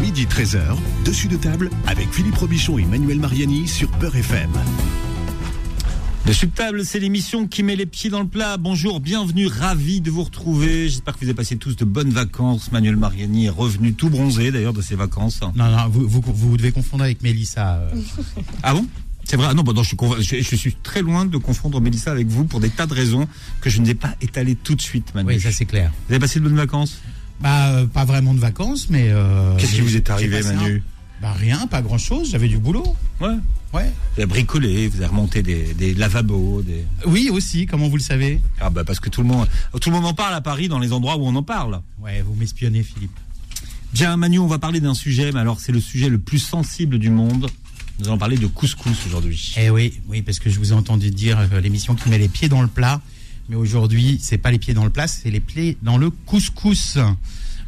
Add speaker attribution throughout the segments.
Speaker 1: Midi 13h, dessus de table avec Philippe Robichon et Manuel Mariani sur Peur FM.
Speaker 2: Dessus de table, c'est l'émission qui met les pieds dans le plat. Bonjour, bienvenue, ravi de vous retrouver. J'espère que vous avez passé tous de bonnes vacances. Manuel Mariani est revenu tout bronzé d'ailleurs de ses vacances.
Speaker 3: Non, non, vous, vous, vous devez confondre avec Mélissa. euh.
Speaker 2: Ah bon? C'est vrai, Ah non, bon, non, je, suis je, je suis très loin de confondre Mélissa avec vous pour des tas de raisons que je ne vais pas étaler tout de suite, Manu.
Speaker 3: Oui, ça c'est clair.
Speaker 2: Vous avez passé de bonnes vacances?
Speaker 3: Bah, euh, pas vraiment de vacances, mais. euh,
Speaker 2: Qu'est-ce qui vous est arrivé,
Speaker 3: un-
Speaker 2: Manu
Speaker 3: Bah, rien, pas grand chose. J'avais du boulot.
Speaker 2: Ouais.
Speaker 3: Ouais.
Speaker 2: Vous avez bricolé, vous avez remonté des, des lavabos, des...
Speaker 3: Oui, aussi, comment vous le savez
Speaker 2: Ah bah parce que tout le monde, tout le monde en parle à Paris dans les endroits où on en parle.
Speaker 3: Ouais, vous m'espionnez, Philippe.
Speaker 2: Bien, Manu, on va parler d'un sujet, mais alors c'est le sujet le plus sensible du monde. Nous allons parler de couscous aujourd'hui.
Speaker 3: Eh oui, oui, parce que je vous ai entendu dire euh, l'émission qui met les pieds dans le plat. Mais aujourd'hui, c'est pas les pieds dans le plat, c'est les pieds dans le couscous.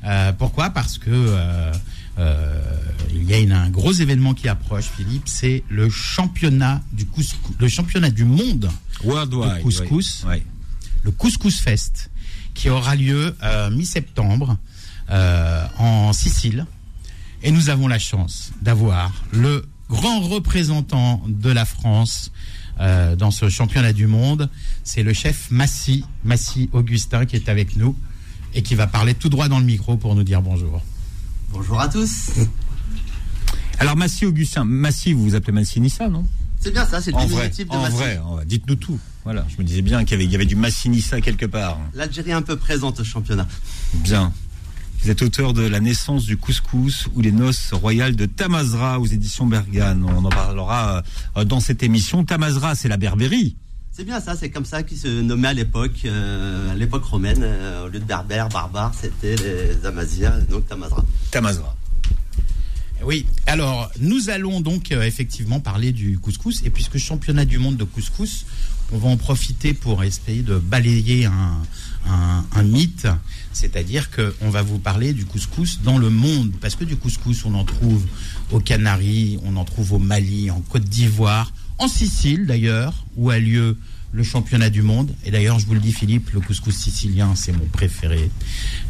Speaker 3: Euh, pourquoi? Parce que euh, euh, il y a une- un gros événement qui approche, Philippe. C'est le championnat du couscous, le championnat du monde
Speaker 2: Worldwide.
Speaker 3: de couscous. le Couscous Fest, qui aura lieu mi-septembre en Sicile. Et nous avons la chance d'avoir le grand représentant de la France euh, dans ce championnat du monde. C'est le chef Massy, Massy Augustin, qui est avec nous et qui va parler tout droit dans le micro pour nous dire bonjour.
Speaker 4: Bonjour à tous.
Speaker 2: Alors Massy Augustin, Massy, vous vous appelez Massy Nissa, non?
Speaker 4: C'est bien ça, c'est le
Speaker 2: En vrai,
Speaker 4: diminutif de
Speaker 2: en
Speaker 4: Massy.
Speaker 2: vrai, en vrai. dites-nous tout. Voilà, je me disais bien qu'il y avait, il y avait du Massy Nissa quelque part.
Speaker 4: L'Algérie est un peu présente au championnat.
Speaker 2: Bien. Vous êtes auteur de La naissance du couscous ou les noces royales de Tamazra aux éditions Bergane. On en parlera euh, dans cette émission. Tamazra, c'est la Berbérie.
Speaker 4: C'est bien ça, c'est comme ça qu'ils se nommaient à l'époque, euh, à l'époque romaine. euh, au lieu de berbères, barbares, c'était les Amaziens, donc Tamazra.
Speaker 2: Tamazra.
Speaker 3: Oui, alors nous allons donc euh, effectivement parler du couscous. Et puisque championnat du monde de couscous, on va en profiter pour essayer de balayer un, un- un mythe. C'est-à-dire qu'on va vous parler du couscous dans le monde. Parce que du couscous, on en trouve aux Canaries, on en trouve au Mali, en Côte d'Ivoire, en Sicile d'ailleurs, où a lieu le championnat du monde. Et d'ailleurs, je vous le dis, Philippe, le couscous sicilien, c'est mon préféré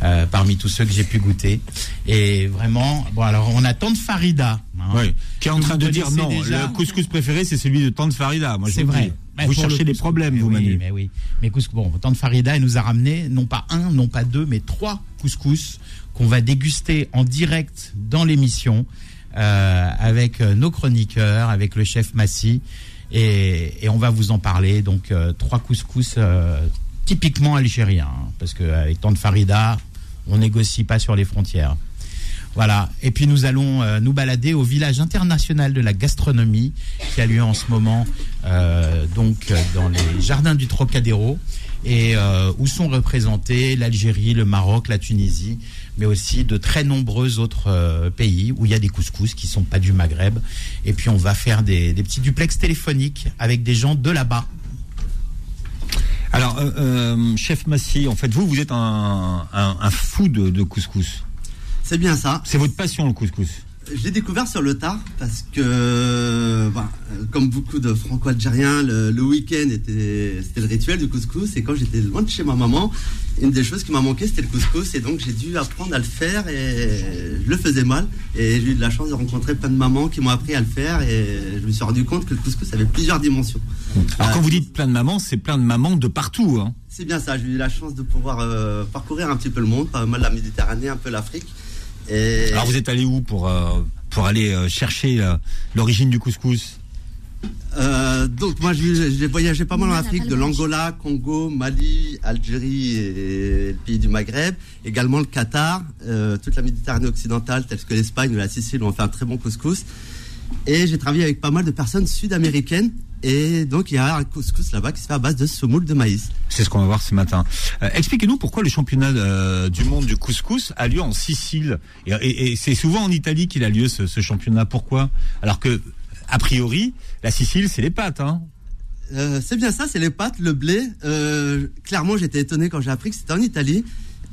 Speaker 3: euh, parmi tous ceux que j'ai pu goûter. Et vraiment, bon, alors on attend de Farida. hein,
Speaker 2: Oui. Qui est en train de dire non,
Speaker 3: déjà.
Speaker 2: le couscous préféré, c'est celui de Tante Farida. Moi, je
Speaker 3: C'est vrai.
Speaker 2: Vous
Speaker 3: le
Speaker 2: cherchez des problèmes,
Speaker 3: mais
Speaker 2: vous,
Speaker 3: oui. Mais oui. Mais couscous, bon, Tante Farida, elle nous a ramené non pas un, non pas deux, mais trois couscous qu'on va déguster en direct dans l'émission euh, avec euh, nos chroniqueurs, avec le chef Massy. Et, et on va vous en parler. Donc, euh, trois couscous euh, typiquement algériens. hein, parce qu'avec Tante Farida, on négocie pas sur les frontières. Voilà. Et puis nous allons euh, nous balader au village international de la gastronomie qui a lieu en ce moment euh, donc euh, dans les jardins du Trocadéro et où sont représentés l'Algérie, le Maroc, la Tunisie, mais aussi de très nombreux autres pays où il y a des couscous qui sont pas du Maghreb. Et puis on va faire des, petits duplex téléphoniques avec des gens de là-bas.
Speaker 2: Alors, chef Massy, en fait, vous, vous êtes un, fou de couscous.
Speaker 4: C'est bien ça.
Speaker 2: C'est votre passion, le couscous.
Speaker 4: Je l'ai découvert sur le tard parce que, bah, euh, comme beaucoup de franco-algériens, le, le week-end était, c'était le rituel du couscous. Et quand j'étais loin de chez ma maman, une des choses qui m'a manqué, c'était le couscous. Et donc, j'ai dû apprendre à le faire et je le faisais mal. Et j'ai eu de la chance de rencontrer plein de mamans qui m'ont appris à le faire. Et je me suis rendu compte que le couscous avait plusieurs dimensions.
Speaker 2: Alors,
Speaker 4: Euh,
Speaker 2: quand vous dites plein de mamans, c'est plein de mamans de partout. Hein.
Speaker 4: C'est bien ça, j'ai eu la chance de pouvoir euh, parcourir un petit peu le monde, pas mal la Méditerranée, un peu l'Afrique. Et
Speaker 2: Alors, vous êtes allé où pour, euh, pour aller euh, chercher euh, l'origine du couscous?
Speaker 4: Euh, donc moi j'ai voyagé pas mal en Afrique, de l'Angola, Congo, Mali, Algérie et le pays du Maghreb, également le Qatar, euh, toute la Méditerranée occidentale telle que l'Espagne ou la Sicile où on fait un très bon couscous. Et j'ai travaillé avec pas mal de personnes sud-américaines et donc il y a un couscous là-bas qui se fait à base de semoule de maïs.
Speaker 2: C'est ce qu'on va voir ce matin. Euh, Expliquez-nous pourquoi le championnat euh, du monde du couscous a lieu en Sicile. Et, et- et c'est souvent en Italie qu'il a lieu ce, ce championnat. Pourquoi? Alors que, a priori, la Sicile, c'est les pâtes. Hein
Speaker 4: Euh, c'est bien ça, c'est les pâtes, le blé. Clairement, j'étais étonné quand j'ai appris que c'était en Italie.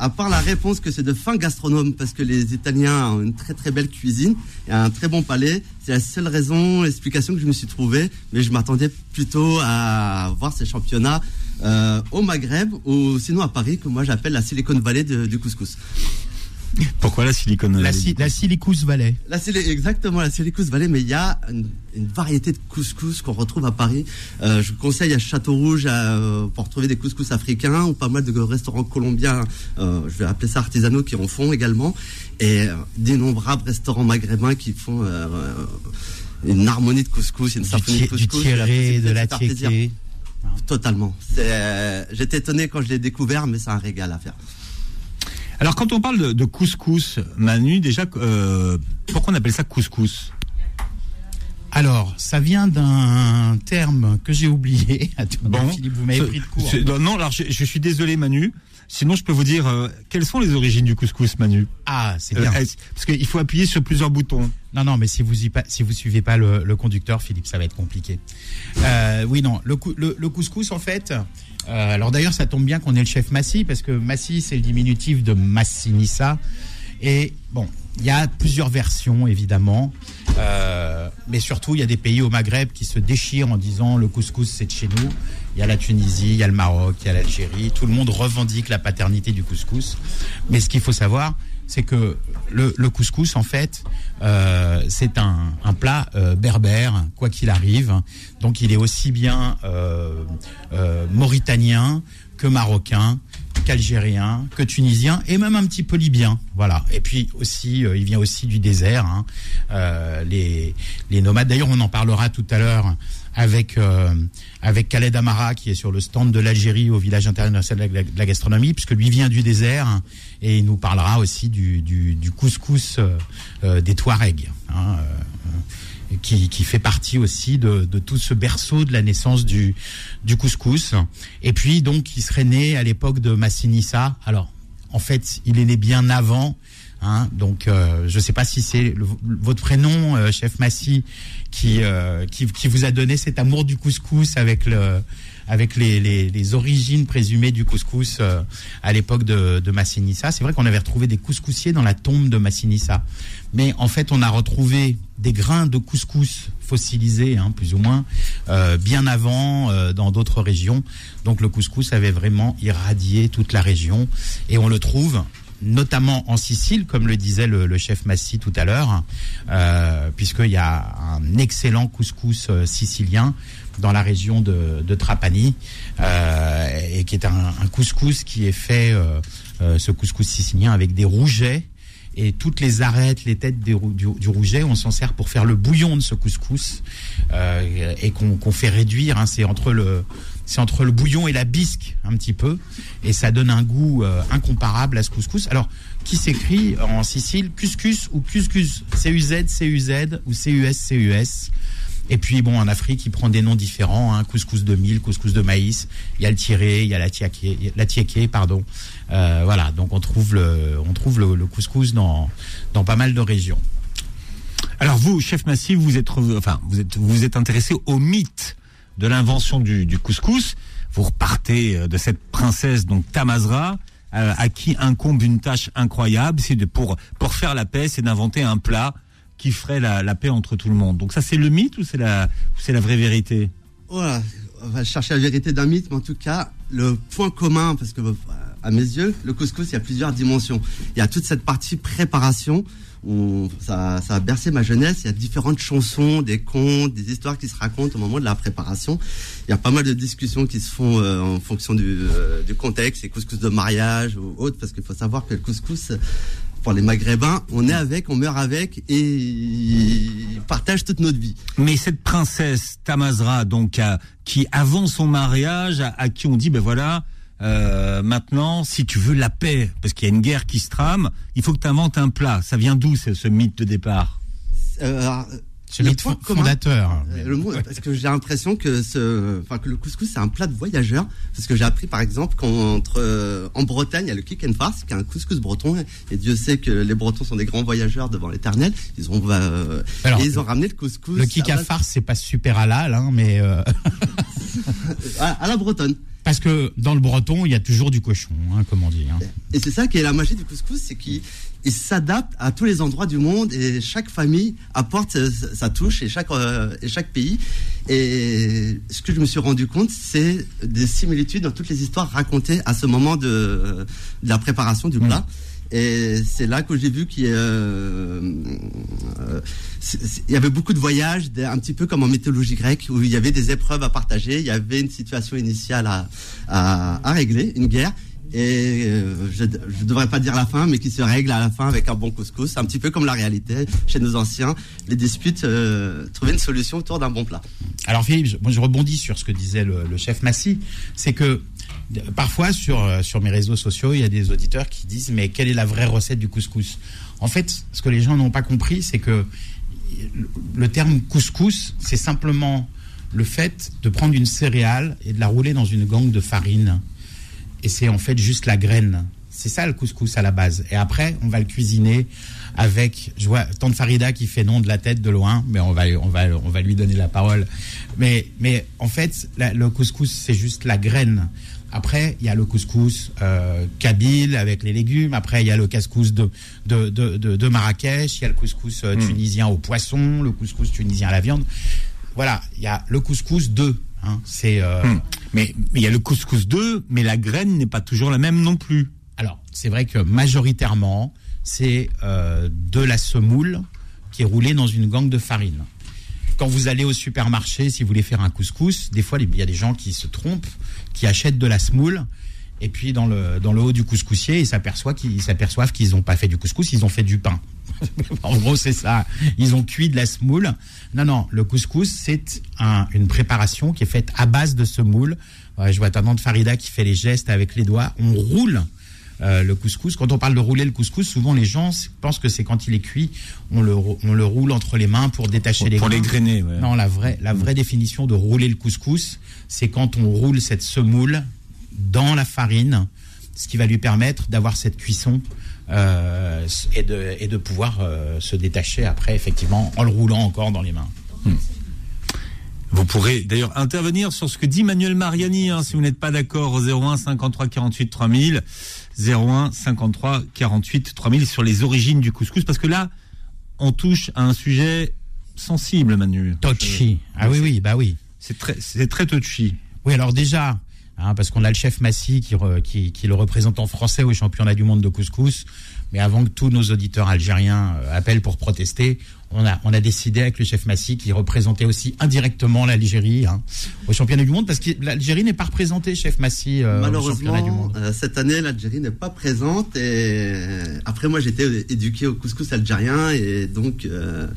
Speaker 4: À part la réponse que c'est de fins gastronomes, parce que les Italiens ont une très très belle cuisine et un très bon palais. C'est la seule raison, explication que je me suis trouvé. Mais je m'attendais plutôt à voir ces championnats euh, au Maghreb ou sinon à Paris, que moi j'appelle la Silicon Valley du couscous.
Speaker 2: Pourquoi la Silicon
Speaker 3: La, si, la Silicus Valley.
Speaker 4: Exactement la Silicus Valley, mais il y a une, une variété de couscous qu'on retrouve à Paris. Euh, je vous conseille à Château Rouge euh, pour retrouver des couscous africains ou pas mal de restaurants colombiens, euh, je vais appeler ça artisanaux, qui en font également, et euh, d'innombrables restaurants maghrébins qui font une harmonie de couscous, une
Speaker 3: Du,
Speaker 4: symphonie de
Speaker 3: du
Speaker 4: couscous. et la
Speaker 3: tiré, de la
Speaker 4: plaisir.
Speaker 3: tiéké.
Speaker 4: Totalement. J'étais étonné quand je l'ai découvert, mais c'est un régal à faire.
Speaker 2: Alors quand on parle de, de couscous, Manu, déjà, euh, pourquoi on appelle ça couscous?
Speaker 3: Alors, ça vient d'un terme que j'ai oublié. Attends, Philippe, vous m'avez pris de court.
Speaker 2: non, non, alors je, je suis désolé, Manu. Sinon, je peux vous dire euh, quelles sont les origines du couscous, Manu?
Speaker 3: Ah, c'est
Speaker 2: Euh,
Speaker 3: bien.
Speaker 2: est-ce- parce qu'il faut appuyer sur plusieurs boutons.
Speaker 3: Non, non, mais si vous y si vous suivez pas le, conducteur, Philippe, ça va être compliqué. Euh, oui, non, le couscous, en fait. euh, alors d'ailleurs, ça tombe bien qu'on ait le chef Massi parce que Massi, c'est le diminutif de Massinissa. Et bon, il y a plusieurs versions évidemment, Euh, mais surtout il y a des pays au Maghreb qui se déchirent en disant le couscous c'est de chez nous. Il y a la Tunisie, il y a le Maroc, il y a l'Algérie. Tout le monde revendique la paternité du couscous. Mais ce qu'il faut savoir, c'est que le, couscous, en fait, euh, c'est un, plat euh, berbère, quoi qu'il arrive. Donc il est aussi bien euh, mauritanien que marocain, qu'algérien, que tunisien et même un petit peu libyen. Voilà. Et puis aussi, il vient aussi du désert. hein. Les, nomades. D'ailleurs, on en parlera tout à l'heure avec avec Khaled Amara qui est sur le stand de l'Algérie au village international de la, gastronomie puisque lui vient du désert et il nous parlera aussi du, du, du couscous euh, euh, des Touaregs. hein, euh, qui, qui fait partie aussi de, de tout ce berceau de la naissance du, du couscous. Et puis donc il serait né à l'époque de Massinissa. Alors en fait il est né bien avant. Hein, donc euh, je ne sais pas si c'est votre prénom, euh, chef Massi, qui, euh, qui qui vous a donné cet amour du couscous avec le avec les, les, origines présumées du couscous euh, à l'époque de, Massinissa. C'est vrai qu'on avait retrouvé des couscoussiers dans la tombe de Massinissa. Mais en fait, on a retrouvé des grains de couscous fossilisés, hein, plus ou moins, euh, bien avant euh, dans d'autres régions. Donc le couscous avait vraiment irradié toute la région. Et on le trouve notamment en Sicile, comme le disait le, chef Massi tout à l'heure, puisqu'il y a un excellent couscous sicilien dans la région de, de Trapani, euh, et qui est un, couscous qui est fait, euh, euh, ce couscous sicilien, avec des rougets. Et toutes les arêtes, les têtes du, du rouget, on s'en sert pour faire le bouillon de ce couscous euh, et qu'on qu'on fait réduire. hein. c'est entre le c'est entre le bouillon et la bisque un petit peu, et ça donne un goût euh, incomparable à ce couscous. Alors, qui s'écrit en Sicile? Cuscus ou Cuscus? C-U-Z, C-U-Z ou C-U-S, C-U-S. Et puis bon, en Afrique, il prend des noms différents, hein, couscous de mil, couscous de maïs. Il y a le tiré, il y a la tiaké, la pardon. Euh, voilà, donc on trouve le, on trouve le, le couscous dans dans pas mal de régions.
Speaker 2: Alors vous, chef Massif, vous êtes, enfin, vous êtes, vous êtes intéressé au mythe de l'invention du, du couscous. Vous repartez euh, de cette princesse, donc Tamazra, euh, à qui incombe une tâche incroyable, c'est de pour pour faire la paix, c'est d'inventer un plat qui ferait la, paix entre tout le monde. Donc ça, c'est le mythe ou c'est la, vraie vérité?
Speaker 4: Voilà, on va chercher la vérité d'un mythe, mais en tout cas, le point commun, parce que euh, à mes yeux, le couscous, il y a plusieurs dimensions. Il y a toute cette partie préparation, où ça, a bercé ma jeunesse. Il y a différentes chansons, des contes, des histoires qui se racontent au moment de la préparation. Il y a pas mal de discussions qui se font euh, en fonction du, euh, du contexte, les couscous de mariage ou autres, parce qu'il faut savoir que le couscous, pour les Maghrébins, on est avec, on meurt avec, et ils partagent toute notre vie.
Speaker 2: Mais cette princesse Tamazra, donc, à- qui avant son mariage, à, à qui on dit, ben voilà, euh, maintenant, si tu veux la paix, parce qu'il y a une guerre qui se trame, il faut que tu inventes un plat. Ça vient d'où ce, ce mythe de départ?
Speaker 4: Euh,
Speaker 3: C'est le
Speaker 4: point
Speaker 3: fondateur.
Speaker 4: Euh, Le mot, parce que j'ai l'impression que ce, enfin que le couscous c'est un plat de voyageur. Parce que j'ai appris par exemple qu'entre euh, Bretagne il y a le kick and farce, qui est un couscous breton, et Dieu sait que les Bretons sont des grands voyageurs devant l'Éternel. Ils ont, euh,
Speaker 3: Alors,
Speaker 4: et ils ont ramené le couscous.
Speaker 3: Le kick
Speaker 4: base-
Speaker 3: farce, c'est pas super halal, hein, mais euh,
Speaker 4: à, la bretonne.
Speaker 3: parce que dans le breton, il y a toujours du cochon, hein, comme on dit. hein.
Speaker 4: Et c'est ça qui est la magie du couscous, c'est qu'il il s'adapte à tous les endroits du monde et chaque famille apporte sa, sa touche et chaque, euh, et chaque pays. Et ce que je me suis rendu compte, c'est des similitudes dans toutes les histoires racontées à ce moment de, de la préparation du plat. Et c'est là que j'ai vu qu'il euh, euh, y avait beaucoup de voyages, un petit peu comme en mythologie grecque, où il y avait des épreuves à partager, il y avait une situation initiale à, à, à régler, une guerre, et euh, je ne devrais pas dire la fin, mais qui se règle à la fin avec un bon couscous, un petit peu comme la réalité chez nos anciens. Les disputes, euh, trouver une solution autour d'un bon plat.
Speaker 3: Alors Philippe, je, moi je rebondis sur ce que disait le, le chef Massy, c'est que parfois sur, euh, sur mes réseaux sociaux, il y a des auditeurs qui disent mais quelle est la vraie recette du couscous? En fait, ce que les gens n'ont pas compris, c'est que le terme couscous, c'est simplement le fait de prendre une céréale et de la rouler dans une gangue de farine et c'est en fait juste la graine. C'est ça le couscous à la base. Et après, on va le cuisiner avec. Je vois Tante Farida qui fait non de la tête de loin, mais on va, on va, on va lui donner la parole. Mais, mais en fait, la, le couscous, c'est juste la graine. Après, il y a le couscous euh, kabyle avec les légumes. Après, il y a le couscous de, de, de, de, Marrakech. Il y a le couscous euh, tunisien au poisson, le couscous tunisien à la viande. Voilà, il y a le couscous de. Hein, c'est. Euh,
Speaker 2: Hum. Mais mais il y a le couscous 2, mais la graine n'est pas toujours la même non plus.
Speaker 3: Alors, c'est vrai que majoritairement, c'est euh, de la semoule qui est roulée dans une gangue de farine. Quand vous allez au supermarché, si vous voulez faire un couscous, des fois, il y a des gens qui se trompent, qui achètent de la semoule, et puis dans le, dans le haut du couscoussier, ils s'aperçoivent qu'ils s'aperçoivent qu'ils n'ont pas fait du couscous, ils ont fait du pain. en gros, c'est ça. Ils ont cuit de la semoule. Non, non, le couscous, c'est un- une préparation qui est faite à base de semoule. Je vois ta tante Farida qui fait les gestes avec les doigts. On roule euh, le couscous. Quand on parle de rouler le couscous, souvent les gens pensent que c'est quand il est cuit, on le, rou- on le roule entre les mains pour détacher les
Speaker 2: Pour les
Speaker 3: grains.
Speaker 2: grainer, ouais.
Speaker 3: Non, la vraie, la vraie définition de rouler le couscous, c'est quand on roule cette semoule dans la farine, ce qui va lui permettre d'avoir cette cuisson euh, et, de, et de pouvoir euh, se détacher après, effectivement, en le roulant encore dans les mains.
Speaker 2: Vous pourrez d'ailleurs intervenir sur ce que dit Manuel Mariani, hein, si vous n'êtes pas d'accord, au 01 53 48 3000, 01 53 48 3000 sur les origines du couscous, parce que là, on touche à un sujet sensible, Manu.
Speaker 3: Touchy. Ah oui, oui, bah oui.
Speaker 2: C'est très, c'est très touchy.
Speaker 3: Oui, alors déjà, hein, parce qu'on a le chef Massy qui, re- qui, qui est le représentant français au championnat du monde de couscous. Mais avant que tous nos auditeurs algériens euh, appellent pour protester, on a, on a décidé avec le chef Massy qui représentait aussi indirectement l'Algérie hein, au championnat du monde, parce que l'Algérie n'est pas représentée, chef Massy, euh, au championnat du monde.
Speaker 4: euh, cette année, l'Algérie n'est pas présente. Et euh, après, moi, j'étais éduqué au couscous algérien et donc euh,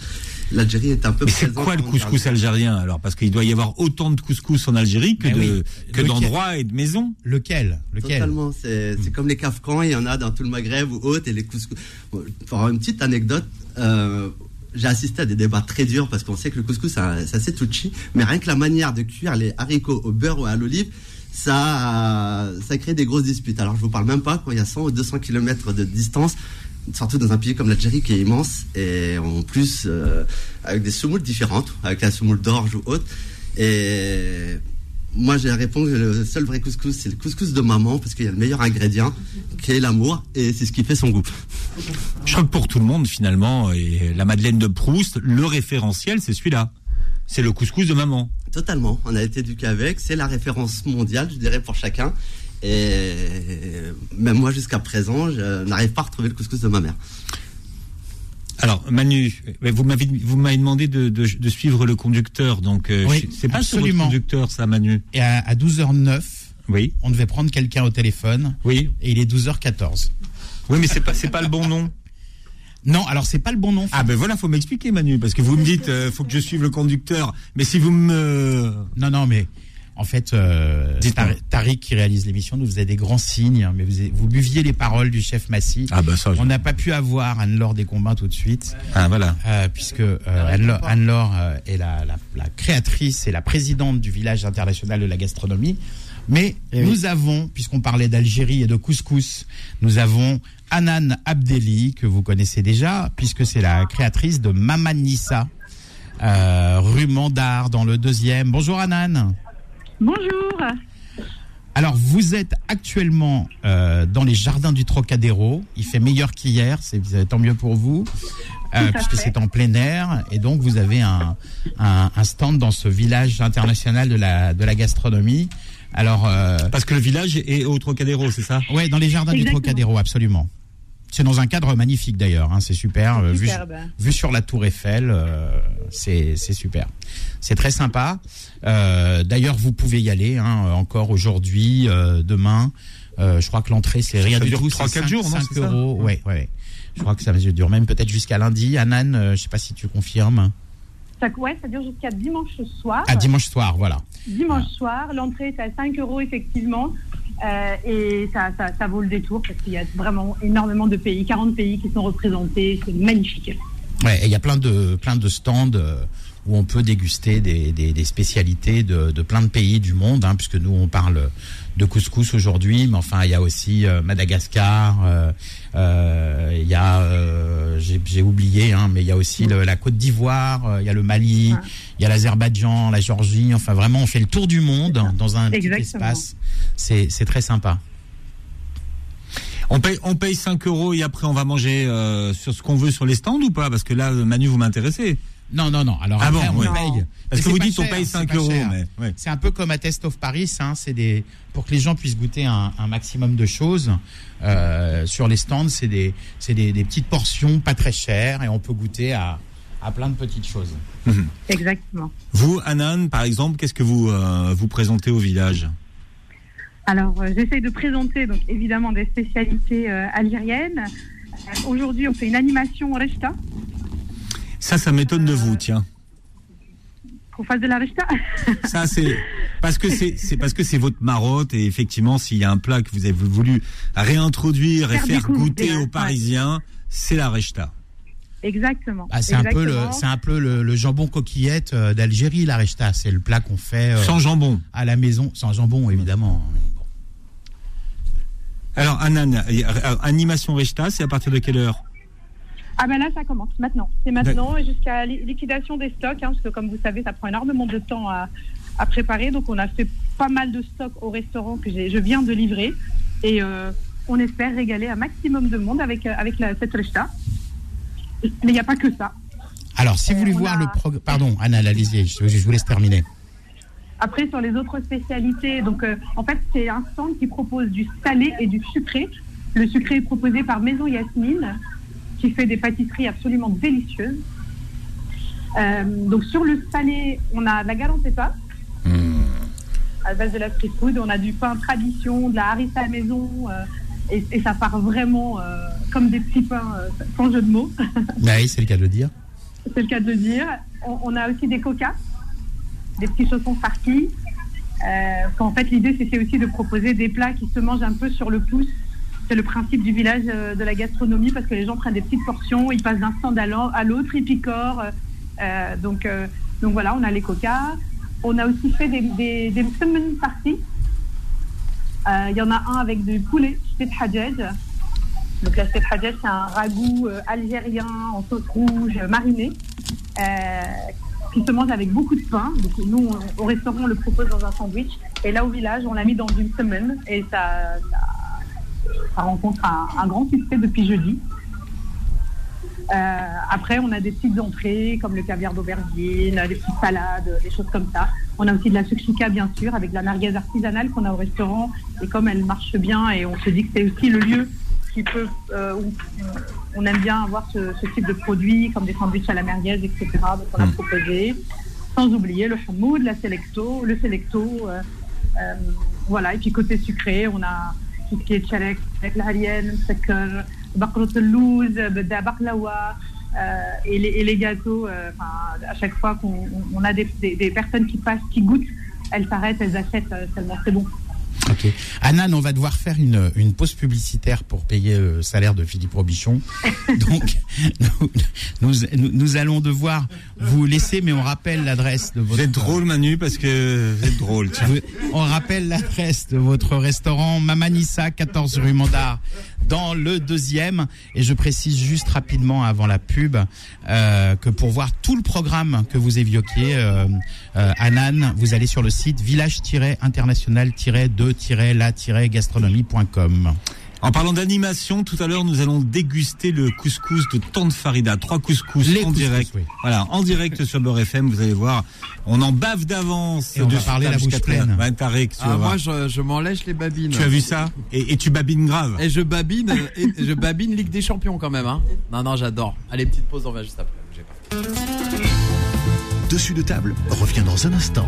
Speaker 4: l'Algérie est un peu.
Speaker 2: Mais c'est quoi le couscous algérien alors? Parce qu'il doit y avoir autant de couscous en Algérie que
Speaker 3: Mais
Speaker 2: de
Speaker 3: oui.
Speaker 2: que
Speaker 3: Lequel?
Speaker 2: d'endroits et de maisons?
Speaker 3: Lequel? Lequel?
Speaker 4: Totalement, c'est c'est comme les Kafkans, il y en a dans tout le Maghreb ou autre, et les couscous. Bon, pour avoir une petite anecdote, euh, j'ai assisté à des débats très durs parce qu'on sait que le couscous, ça- c'est assez touchy, mais rien que la manière de cuire les haricots au beurre ou à l'olive, ça, ça crée des grosses disputes. Alors je vous parle même pas quand il y a 100 ou 200 km de distance, surtout dans un pays comme l'Algérie qui est immense, et en plus euh, avec des semoules différentes, avec la semoule d'orge ou autre. Et moi, j'ai la réponse, le seul vrai couscous, c'est le couscous de maman, parce qu'il y a le meilleur ingrédient, qui est l'amour, et c'est ce qui fait son goût.
Speaker 2: Je crois que pour tout le monde finalement, et la Madeleine de Proust, le référentiel, c'est celui-là. C'est le couscous de maman.
Speaker 4: Totalement, on a été éduqué avec, c'est la référence mondiale, je dirais, pour chacun. Et même moi, jusqu'à présent, je n'arrive pas à retrouver le couscous de ma mère.
Speaker 2: Alors Manu, vous m'avez vous m'avez demandé de, de, de suivre le conducteur, donc euh,
Speaker 3: Oui,
Speaker 2: c'est pas sur votre
Speaker 3: absolument.
Speaker 2: conducteur ça, Manu.
Speaker 3: Et à, à 12h09,
Speaker 2: Oui,
Speaker 3: on devait prendre quelqu'un au téléphone,
Speaker 2: oui,
Speaker 3: et il est 12h14.
Speaker 2: oui, mais c'est pas c'est pas le bon nom.
Speaker 3: Non, alors c'est pas le bon nom.
Speaker 2: Ah ben voilà, faut m'expliquer Manu, parce que vous me dites euh, faut que je suive le conducteur, mais si vous me
Speaker 3: Non, non, mais en fait, euh. Tar- Tariq qui réalise l'émission nous faisait des grands signes, hein, mais vous, vous buviez les paroles du chef Massy.
Speaker 2: ah bah ça,
Speaker 3: On n'a pas pu avoir Anne-Laure des combats tout de suite,
Speaker 2: ah voilà.
Speaker 3: euh, puisque euh, Anne-Laure euh, est la, la- la créatrice et la présidente du village international de la gastronomie. Mais nous avons, puisqu'on parlait d'Algérie et de couscous, nous avons Anan Abdelli, que vous connaissez déjà, puisque c'est la créatrice de Maman Nissa, euh, rue Mandar, dans le deuxième. Bonjour Anan.
Speaker 5: Bonjour.
Speaker 3: Alors, vous êtes actuellement euh, dans les jardins du Trocadéro. Il fait meilleur qu'hier, c'est tant mieux pour vous, euh, puisque c'est en plein air. Et donc, vous avez un, un, un stand dans ce village international de la, de la gastronomie. Alors, euh,
Speaker 2: Parce que le village est au Trocadéro, c'est ça?
Speaker 3: Ouais, dans les jardins du. Trocadéro, absolument. C'est dans un cadre magnifique d'ailleurs, hein, c'est super. euh, vu, sur la tour Eiffel, euh, c'est super. C'est très sympa. Euh, d'ailleurs, vous pouvez y aller hein, encore aujourd'hui, euh, demain. Euh, je crois que l'entrée c'est rien
Speaker 2: Ça
Speaker 3: du
Speaker 2: dure
Speaker 3: tout.
Speaker 2: trois,
Speaker 3: c'est
Speaker 2: quatre
Speaker 3: cinq-
Speaker 2: jours, non,
Speaker 3: cinq
Speaker 2: c'est ça
Speaker 3: euros. Ouais, ouais, ouais. Je crois que ça dure même peut-être jusqu'à lundi. Anan, euh, je sais pas si tu confirmes.
Speaker 5: Ça, ouais, ça dure jusqu'à dimanche soir.
Speaker 3: Ah, dimanche soir, voilà.
Speaker 5: Dimanche soir, l'entrée est à 5 euros effectivement. Euh, et ça, ça, vaut le détour parce qu'il y a vraiment énormément de pays, 40 pays qui sont représentés. C'est magnifique.
Speaker 3: Ouais, et il y a plein de plein de stands euh, où on peut déguster des, des, des spécialités de, de plein de pays du monde, hein, puisque nous on parle de couscous aujourd'hui, mais enfin il y a aussi euh, Madagascar, euh, euh, il y a euh, j'ai j'ai oublié, hein, mais il y a aussi le- la Côte d'Ivoire, euh, il y a le Mali,
Speaker 5: Ouais.
Speaker 3: il y a l'Azerbaïdjan, la Géorgie, enfin vraiment on fait le tour du monde dans un petit espace. C'est c'est très sympa.
Speaker 2: On paye, on paye 5 euros et après on va manger euh, sur ce qu'on veut sur les stands ou pas? Parce que là, Manu, vous m'intéressez.
Speaker 3: Non non non. Alors
Speaker 2: Ah
Speaker 3: après,
Speaker 2: bon,
Speaker 3: on
Speaker 2: ouais.
Speaker 3: paye.
Speaker 2: Parce que
Speaker 3: c'est
Speaker 2: vous dites on
Speaker 3: cher,
Speaker 2: paye
Speaker 3: c'est
Speaker 2: 5
Speaker 3: pas
Speaker 2: euros.
Speaker 3: cher.
Speaker 2: Mais, ouais.
Speaker 3: C'est un peu comme à Test of Paris, hein, c'est des pour que les gens puissent goûter un, un maximum de choses. Euh, sur les stands, c'est des c'est des, des petites portions pas très chères et on peut goûter à à plein de petites choses.
Speaker 5: Exactement.
Speaker 2: Vous, Anan, par exemple, qu'est-ce que vous euh, vous présentez au village?
Speaker 5: Alors, euh, j'essaye de présenter donc évidemment des spécialités euh, algériennes. Aujourd'hui, on fait une animation rechta.
Speaker 2: Ça, ça m'étonne de vous, tiens.
Speaker 5: Qu'on fasse de la rechta.
Speaker 2: Ça, c'est parce que c'est c'est parce que c'est votre marotte et effectivement, s'il y a un plat que vous avez voulu réintroduire et
Speaker 5: Faire
Speaker 2: goûter aux
Speaker 5: ouais.
Speaker 2: Parisiens, c'est la rechta.
Speaker 5: Exactement.
Speaker 3: Ah, c'est un peu le
Speaker 5: Exactement.
Speaker 3: c'est un peu le, le jambon coquillette euh, d'Algérie, la rechta. C'est le plat qu'on fait euh,
Speaker 2: Sans jambon.
Speaker 3: à la maison, sans jambon évidemment.
Speaker 2: Alors, Anan, euh, animation rechta, c'est à partir de quelle heure?
Speaker 5: Ah ben là, ça commence maintenant. C'est maintenant et jusqu'à li- liquidation des stocks, hein, parce que comme vous savez, ça prend énormément de temps à, à préparer. Donc on a fait pas mal de stocks au restaurant que je viens de livrer. Et euh, on espère régaler un maximum de monde avec, euh, avec la, cette rechta. Mais il n'y a pas que ça.
Speaker 3: Alors, si vous voulez
Speaker 5: Euh,
Speaker 3: voir
Speaker 5: a-
Speaker 3: le programme, pardon, Anna, allez-y, je, je vous laisse terminer.
Speaker 5: Après, sur les autres spécialités, donc euh, en fait, c'est un stand qui propose du salé et du sucré. Le sucré est proposé par Maison Yasmine, qui fait des pâtisseries absolument délicieuses. Euh, donc sur le salé, on a de la garantetta, à la base de la street food. On a du pain tradition, de la harissa maison, euh, et, et ça part vraiment euh, comme des petits pains, sans jeu de mots.
Speaker 3: Bah oui, c'est le cas de le dire.
Speaker 5: c'est le cas de le dire. On, on a aussi des coca, des petits chaussons farcis. Qu'en fait, l'idée, c'était aussi de proposer des plats qui se mangent un peu sur le pouce. C'est le principe du village euh, de la gastronomie parce que les gens prennent des petites portions, ils passent d'un stand à l'autre, ils picorent. euh, euh, donc, donc voilà, on a les coca. On a aussi fait des, des, des. Euh, Il y en a un avec du poulet, c'est hajjaj. Donc la steak hajjaj, c'est un ragoût algérien en sauce rouge marinée qui se mange avec beaucoup de pain. Donc nous, au restaurant, on le propose dans un sandwich. Et là, au village, on l'a mis dans une semaine et ça, ça rencontre un, un grand succès depuis jeudi. Euh, après, on a des petites entrées comme le caviar d'aubergine, des petites salades, des choses comme ça. On a aussi de la sushika, bien sûr, avec de la merguez artisanale qu'on a au restaurant. Et comme elle marche bien, et on se dit que c'est aussi le lieu qui peut, euh, où on aime bien avoir ce, ce type de produits, comme des sandwichs à la merguez, etc. Donc on a
Speaker 2: Mm.
Speaker 5: proposé. Sans oublier le hamoud, la selecto, le selecto. euh, voilà. Et puis côté sucré, on a baklawa. euh, et, les, et les gâteaux, à chaque fois qu'on on- on a des, personnes qui passent, qui goûtent, elles s'arrêtent, elles achètent euh, c'est bon.
Speaker 3: Ok. Anan, on va devoir faire une, une pause publicitaire pour payer le salaire de Philippe Robichon. Donc, nous, nous, allons devoir vous laisser, mais on rappelle l'adresse de
Speaker 2: Vous
Speaker 3: votre.
Speaker 2: êtes drôle, Manu, parce que vous êtes drôle. tiens.
Speaker 3: Vous- On rappelle l'adresse de votre restaurant Mamanissa, 14 rue Mandar, dans le deuxième. Et je précise juste rapidement avant la pub euh, que pour voir tout le programme que vous évoquiez, euh, euh, Anan, vous allez sur le site village-international-de-la-gastronomie.com.
Speaker 2: En parlant d'animation, tout à l'heure, nous allons déguster le couscous de Tante Farida. Trois couscous
Speaker 3: Les
Speaker 2: en
Speaker 3: couscous,
Speaker 2: direct.
Speaker 3: oui.
Speaker 2: Voilà, en direct sur Beurre FM. Vous allez voir, on en bave d'avance.
Speaker 3: Et on va
Speaker 2: dessus
Speaker 3: parler la bouche
Speaker 2: 13.
Speaker 3: pleine.
Speaker 2: Ouais, Tarek, tu vas
Speaker 6: Ah, moi, je, je m'en lèche les babines.
Speaker 2: Tu as vu ça et, et tu babines grave.
Speaker 6: Et je babine, euh, et je babine Ligue des Champions quand même. Hein. Non, non, j'adore. Allez, petite pause, on va juste après.
Speaker 1: Dessus de table revient dans un instant.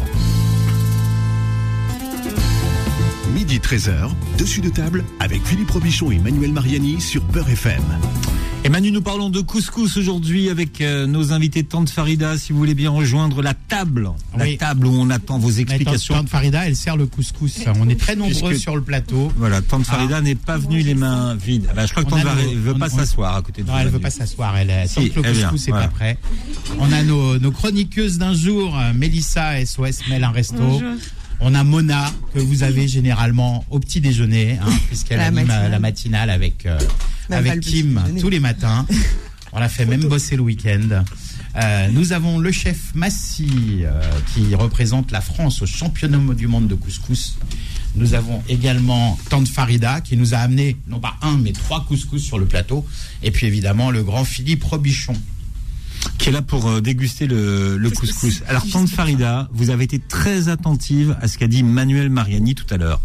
Speaker 1: Midi 13h, dessus de table avec Philippe Robichon et Manuel Mariani sur Beurre FM.
Speaker 2: Et Manu, nous parlons de couscous aujourd'hui avec euh, nos invités Tante Farida. Si vous voulez bien rejoindre la table, la table où on attend vos explications.
Speaker 3: Tante Farida, elle sert le couscous. On est très nombreux
Speaker 2: Puisque-
Speaker 3: sur le plateau.
Speaker 2: Voilà, Tante Farida
Speaker 3: Ah.
Speaker 2: n'est pas venue les mains vides. Ah bah, je crois que Tante Farida ne veut
Speaker 3: on-
Speaker 2: pas s'asseoir à côté de
Speaker 3: Non,
Speaker 2: vous,
Speaker 3: elle veut
Speaker 2: Manu.
Speaker 3: pas s'asseoir. Elle, tant
Speaker 2: Si,
Speaker 3: que le couscous n'est
Speaker 2: voilà.
Speaker 3: pas prêt. On a nos, nos chroniqueuses d'un jour, euh, Mélissa SOS Mel un resto. On a Mona que vous avez généralement au petit déjeuner, hein, puisqu'elle anime euh,
Speaker 7: matinale.
Speaker 3: la matinale avec euh, avec Kim tous les matins. On l'a fait même bosser le week-end. Euh, nous avons le chef Massy euh, qui représente la France au championnat du monde de couscous. Nous avons également Tante Farida qui nous a amené non pas un mais trois couscous sur le plateau. Et puis évidemment le grand Philippe Robichon.
Speaker 2: Qui est là pour euh, déguster le, le couscous. Alors, Tante Farida, vous avez été très attentive à ce qu'a dit Manuel Mariani tout à l'heure.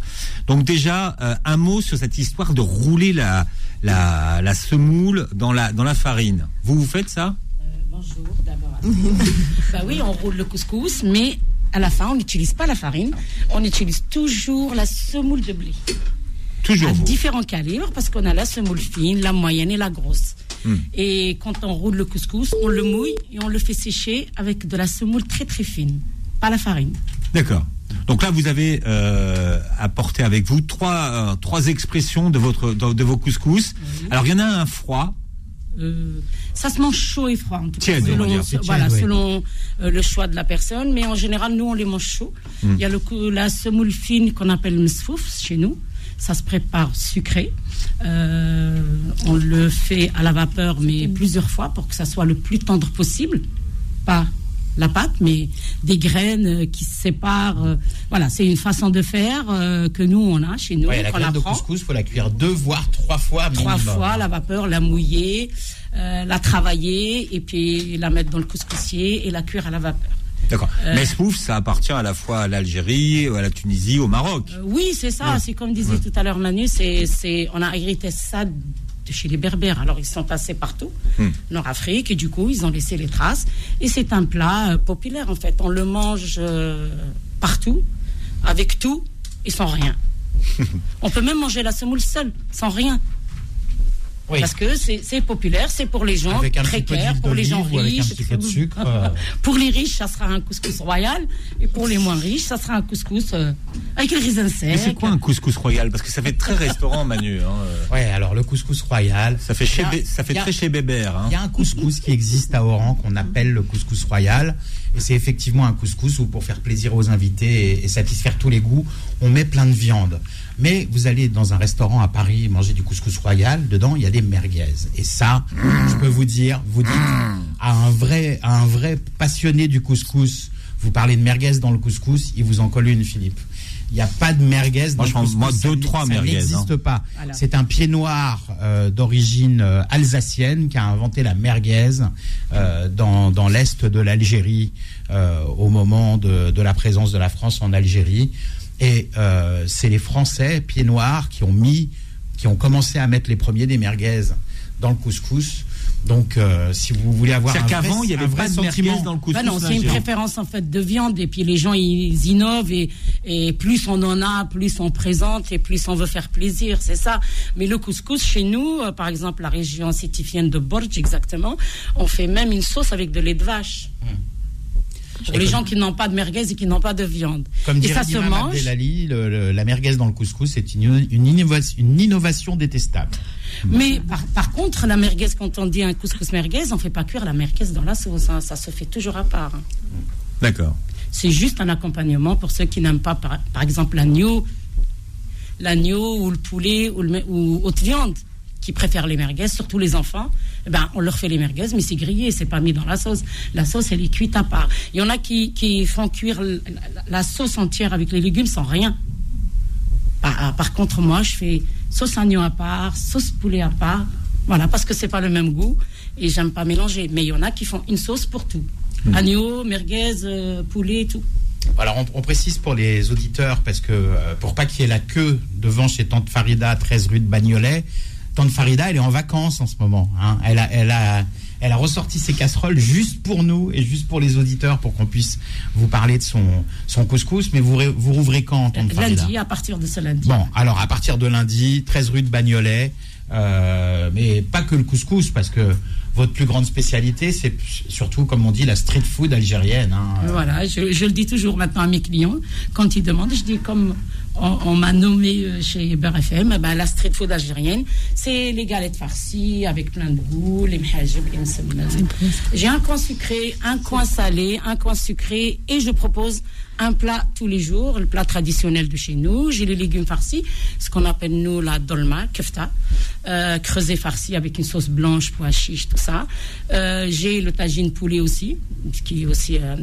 Speaker 2: Donc déjà, euh, un mot sur cette histoire de rouler la, la, la semoule dans la, dans la farine. Vous, vous faites ça?
Speaker 8: Bonjour d'abord. bah oui, on roule le couscous, mais à la fin, on n'utilise pas la farine. On utilise toujours la semoule de blé.
Speaker 2: Toujours
Speaker 8: à différents calibres, parce qu'on a la semoule fine, la moyenne et la grosse. Et quand on roule le couscous, on le mouille et on le fait sécher avec de la semoule très très fine, pas la farine.
Speaker 2: D'accord. Donc là, vous avez euh, apporté avec vous trois, euh, trois expressions de, votre, de, de vos couscous. Alors, il y en a un froid.
Speaker 8: Euh, ça se mange chaud et froid, en tout cas, selon, voilà,
Speaker 3: tiède, ouais.
Speaker 8: selon le choix de la personne. Mais en général, nous, on les mange chauds.
Speaker 2: Hmm.
Speaker 8: Il y a le, la semoule fine qu'on appelle msfouf chez nous. Ça se prépare sucré. Euh, on le fait à la vapeur, mais plusieurs fois pour que ça soit le plus tendre possible. Pas la pâte, mais des graines qui se séparent. voilà, c'est une façon de faire euh, que nous, on a chez nous.
Speaker 3: Ouais, la graine de couscous, faut la cuire deux voire trois fois.
Speaker 8: trois fois la vapeur, la mouiller, euh, la travailler et puis la mettre dans le couscoussier et la cuire à la vapeur.
Speaker 2: D'accord.
Speaker 8: Euh.
Speaker 2: Ça appartient à la fois à l'Algérie, à la Tunisie, au Maroc.
Speaker 8: Euh, oui, c'est ça. C'est comme disait tout à l'heure Manu, c'est, c'est, on a hérité ça de chez les Berbères. Alors ils sont passés partout,
Speaker 2: Hmm.
Speaker 8: Nord-Afrique, et du coup ils ont laissé les traces. Et c'est un plat euh, populaire en fait. On le mange euh, partout, avec tout et sans rien. on peut même manger la semoule seule, sans rien.
Speaker 3: Oui.
Speaker 8: Parce que c'est, populaire, c'est pour les gens
Speaker 3: Avec
Speaker 8: précaires, pour les gens riches.
Speaker 3: petit peu de sucre. euh,
Speaker 8: Pour les riches, ça sera un couscous royal. Et pour les moins riches, ça sera un couscous euh, avec le raisin sec.
Speaker 2: Mais c'est quoi un couscous royal? Parce que ça fait très restaurant, Manu. hein, euh.
Speaker 3: Ouais, alors le couscous royal.
Speaker 2: Ça fait, chez
Speaker 3: a-
Speaker 2: ça
Speaker 3: a-
Speaker 2: très chez Bébert. hein.
Speaker 3: Il y a un couscous qui existe à Oran qu'on appelle le couscous royal. Et c'est effectivement un couscous où pour faire plaisir aux invités et, et satisfaire tous les goûts, on met plein de viande. Mais vous allez dans un restaurant à Paris manger du couscous royal, dedans il y a des merguez. Et ça, je peux vous dire, vous dites à un vrai, à un vrai passionné du couscous, vous parlez de merguez dans le couscous, il vous en colle une, Philippe. Il n'y a pas de merguez dans
Speaker 2: Moi, je
Speaker 3: le couscous.
Speaker 2: moi,
Speaker 3: ça
Speaker 2: deux, trois
Speaker 3: ça
Speaker 2: merguez,
Speaker 3: n'existe
Speaker 2: hein.
Speaker 3: pas.
Speaker 8: Voilà.
Speaker 3: C'est un pied noir euh, d'origine euh, alsacienne qui a inventé la merguez euh, dans, dans l'est de l'Algérie euh, au moment de, de la présence de la France en Algérie. Et euh, c'est les Français pieds noirs qui ont mis, qui ont commencé à mettre les premiers des merguez dans le couscous. Donc, euh, si vous voulez avoir un
Speaker 2: C'est-à-dire
Speaker 3: vrai,
Speaker 2: qu'avant, il y avait
Speaker 3: un vrai
Speaker 2: de
Speaker 3: sentiment,
Speaker 2: merguez dans le couscous.
Speaker 8: Bah non, c'est une préférence en fait de viande et puis les gens ils innovent et, et plus on en a, plus on présente et plus on veut faire plaisir, c'est ça. Mais le couscous chez nous, euh, par exemple la région sétifienne de Borj exactement, on fait même une sauce avec de lait de vache. Pour les gens qui n'ont pas de merguez et qui n'ont pas de viande.
Speaker 3: Comme
Speaker 8: et ça se mange.
Speaker 3: Abdelali, le- le- la merguez dans le couscous, c'est une, une, innovation, une innovation détestable.
Speaker 8: Mais par, par contre, la merguez, quand on dit un couscous merguez, on fait pas cuire la merguez dans la sauce. hein. Ça se fait toujours à part. hein.
Speaker 2: D'accord.
Speaker 8: C'est juste un accompagnement pour ceux qui n'aiment pas, par, par exemple, l'agneau, l'agneau ou le poulet ou, le, ou autre viande, qui préfèrent les merguez, surtout les enfants. Eh ben, on leur fait les merguez, mais c'est grillé, c'est pas mis dans la sauce. La sauce, elle est cuite à part. Il y en a qui, qui font cuire la, la sauce entière avec les légumes sans rien. Par, par contre, moi, je fais sauce agneau à part, sauce poulet à part. Voilà, parce que c'est pas le même goût et j'aime pas mélanger. Mais il y en a qui font une sauce pour tout. Agneau, merguez, euh, poulet, tout.
Speaker 3: Alors on, on précise pour les auditeurs, parce que euh, pour pas qu'il y ait la queue devant chez Tante Farida, 13 rue de Bagnolet, Tante Farida, elle est en vacances en ce moment. hein. Elle, a, elle, a, elle a ressorti ses casseroles juste pour nous et juste pour les auditeurs, pour qu'on puisse vous parler de son, son couscous. Mais vous, vous rouvrez quand, Tante Farida
Speaker 8: Lundi, à partir de ce lundi.
Speaker 3: Bon, alors à partir de lundi, 13 rue de Bagnolet, euh, mais pas que le couscous, parce que votre plus grande spécialité, c'est surtout, comme on dit, la street food algérienne. hein.
Speaker 8: Voilà, je, je le dis toujours maintenant à mes clients. Quand ils demandent, je dis comme on, on m'a nommé euh, chez Beurre FM, eh ben, la street food algérienne, c'est les galettes farcies avec plein de goût, les mhajib, les. J'ai un coin sucré, un coin salé, un coin sucré et je propose un plat tous les jours, le plat traditionnel de chez nous. J'ai les légumes farcis, ce qu'on appelle nous la dolma, kefta, euh, creusé farci avec une sauce blanche, pois chiche, tout ça. Euh, J'ai le tagine poulet aussi, qui est aussi un,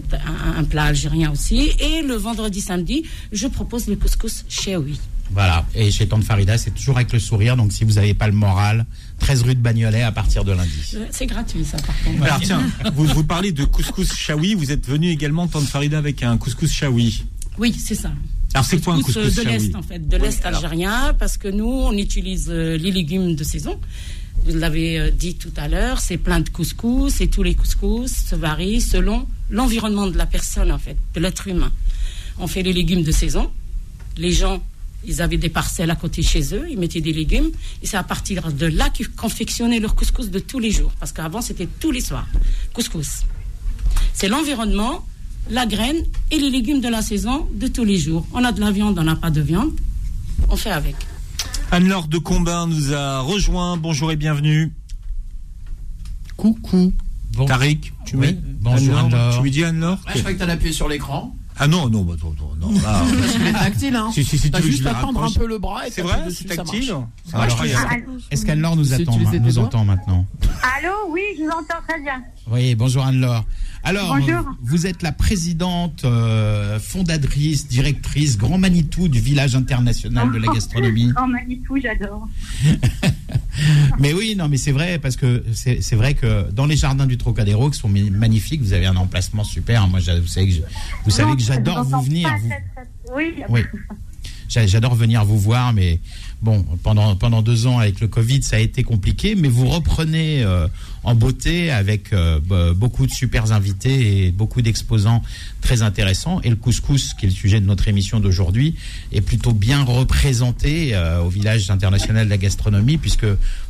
Speaker 8: un- plat algérien aussi. Et le vendredi, samedi, je propose le couscous cheoui.
Speaker 3: Voilà. Et chez Tante Farida, c'est toujours avec le sourire. Donc, si vous n'avez pas le moral, 13 rue de Bagnolet à partir de lundi.
Speaker 8: Euh, C'est gratuit, ça, par contre.
Speaker 2: Alors tiens, vous, vous parlez de couscous chaoui, vous êtes venu également, Tante Farida, avec un couscous chaoui.
Speaker 8: Oui, c'est ça.
Speaker 2: Alors c'est quoi un
Speaker 8: Couscous, euh, de l'Est, en fait, de l'Est
Speaker 2: alors.
Speaker 8: algérien, parce que nous, on utilise euh, les légumes de saison. Vous l'avez dit tout à l'heure, c'est plein de couscous, et tous les couscous se varient selon l'environnement de la personne, en fait, de l'être humain. On fait les légumes de saison. Les gens, ils avaient des parcelles à côté chez eux, ils mettaient des légumes, et c'est à partir de là qu'ils confectionnaient leur couscous de tous les jours. Parce qu'avant, c'était tous les soirs. Couscous. C'est l'environnement, la graine et les légumes de la saison de tous les jours. On a de la viande, on n'a pas de viande. On fait avec.
Speaker 2: Anne-Laure de Combin nous a rejoint. Bonjour et bienvenue.
Speaker 3: Coucou. Bon.
Speaker 2: Tariq, tu
Speaker 3: Oui,
Speaker 2: mets
Speaker 3: bonjour,
Speaker 2: Anne-Laure,
Speaker 3: Anne-Laure.
Speaker 2: Tu lui dis Anne-Laure
Speaker 6: Ouais, je croyais que t'allais appuyer sur l'écran.
Speaker 2: Ah non, non, bah, non, non, non, là,
Speaker 6: Parce qu'il est tactile, hein.
Speaker 2: Si, si, si,
Speaker 6: T'as
Speaker 2: tu veux
Speaker 6: juste
Speaker 2: je le
Speaker 6: à tendre un
Speaker 2: rapproche.
Speaker 6: peu le bras et
Speaker 2: C'est vrai,
Speaker 6: dessus,
Speaker 2: c'est
Speaker 6: ça
Speaker 2: tactile. Ça
Speaker 3: Alors, est-ce- qu'Anne-Laure nous attend,
Speaker 6: tes doigts
Speaker 3: entend maintenant?
Speaker 9: Allô, oui, je vous entends très bien.
Speaker 3: Oui, bonjour Anne-Laure. Alors,
Speaker 9: Bonjour.
Speaker 3: vous êtes la présidente, euh, fondatrice, directrice, Grand Manitou du village international de la gastronomie.
Speaker 9: Oh, Manitou, j'adore.
Speaker 3: Mais oui, non, mais c'est vrai parce que c'est vrai que dans les jardins du Trocadéro, qui sont magnifiques, vous avez un emplacement super. Moi, vous savez que je- vous savez
Speaker 9: Non,
Speaker 3: que
Speaker 9: je
Speaker 3: j'adore
Speaker 9: vous
Speaker 3: venir. vous-
Speaker 9: Oui,
Speaker 3: Oui. J'a- J'adore venir vous voir, mais bon, pendant, pendant deux ans avec le Covid, ça a été compliqué, mais vous reprenez euh, en beauté avec euh, beaucoup de super invités et beaucoup d'exposants très intéressants. Et le couscous, qui est le sujet de notre émission d'aujourd'hui, est plutôt bien représenté euh, au village international de la gastronomie, puisque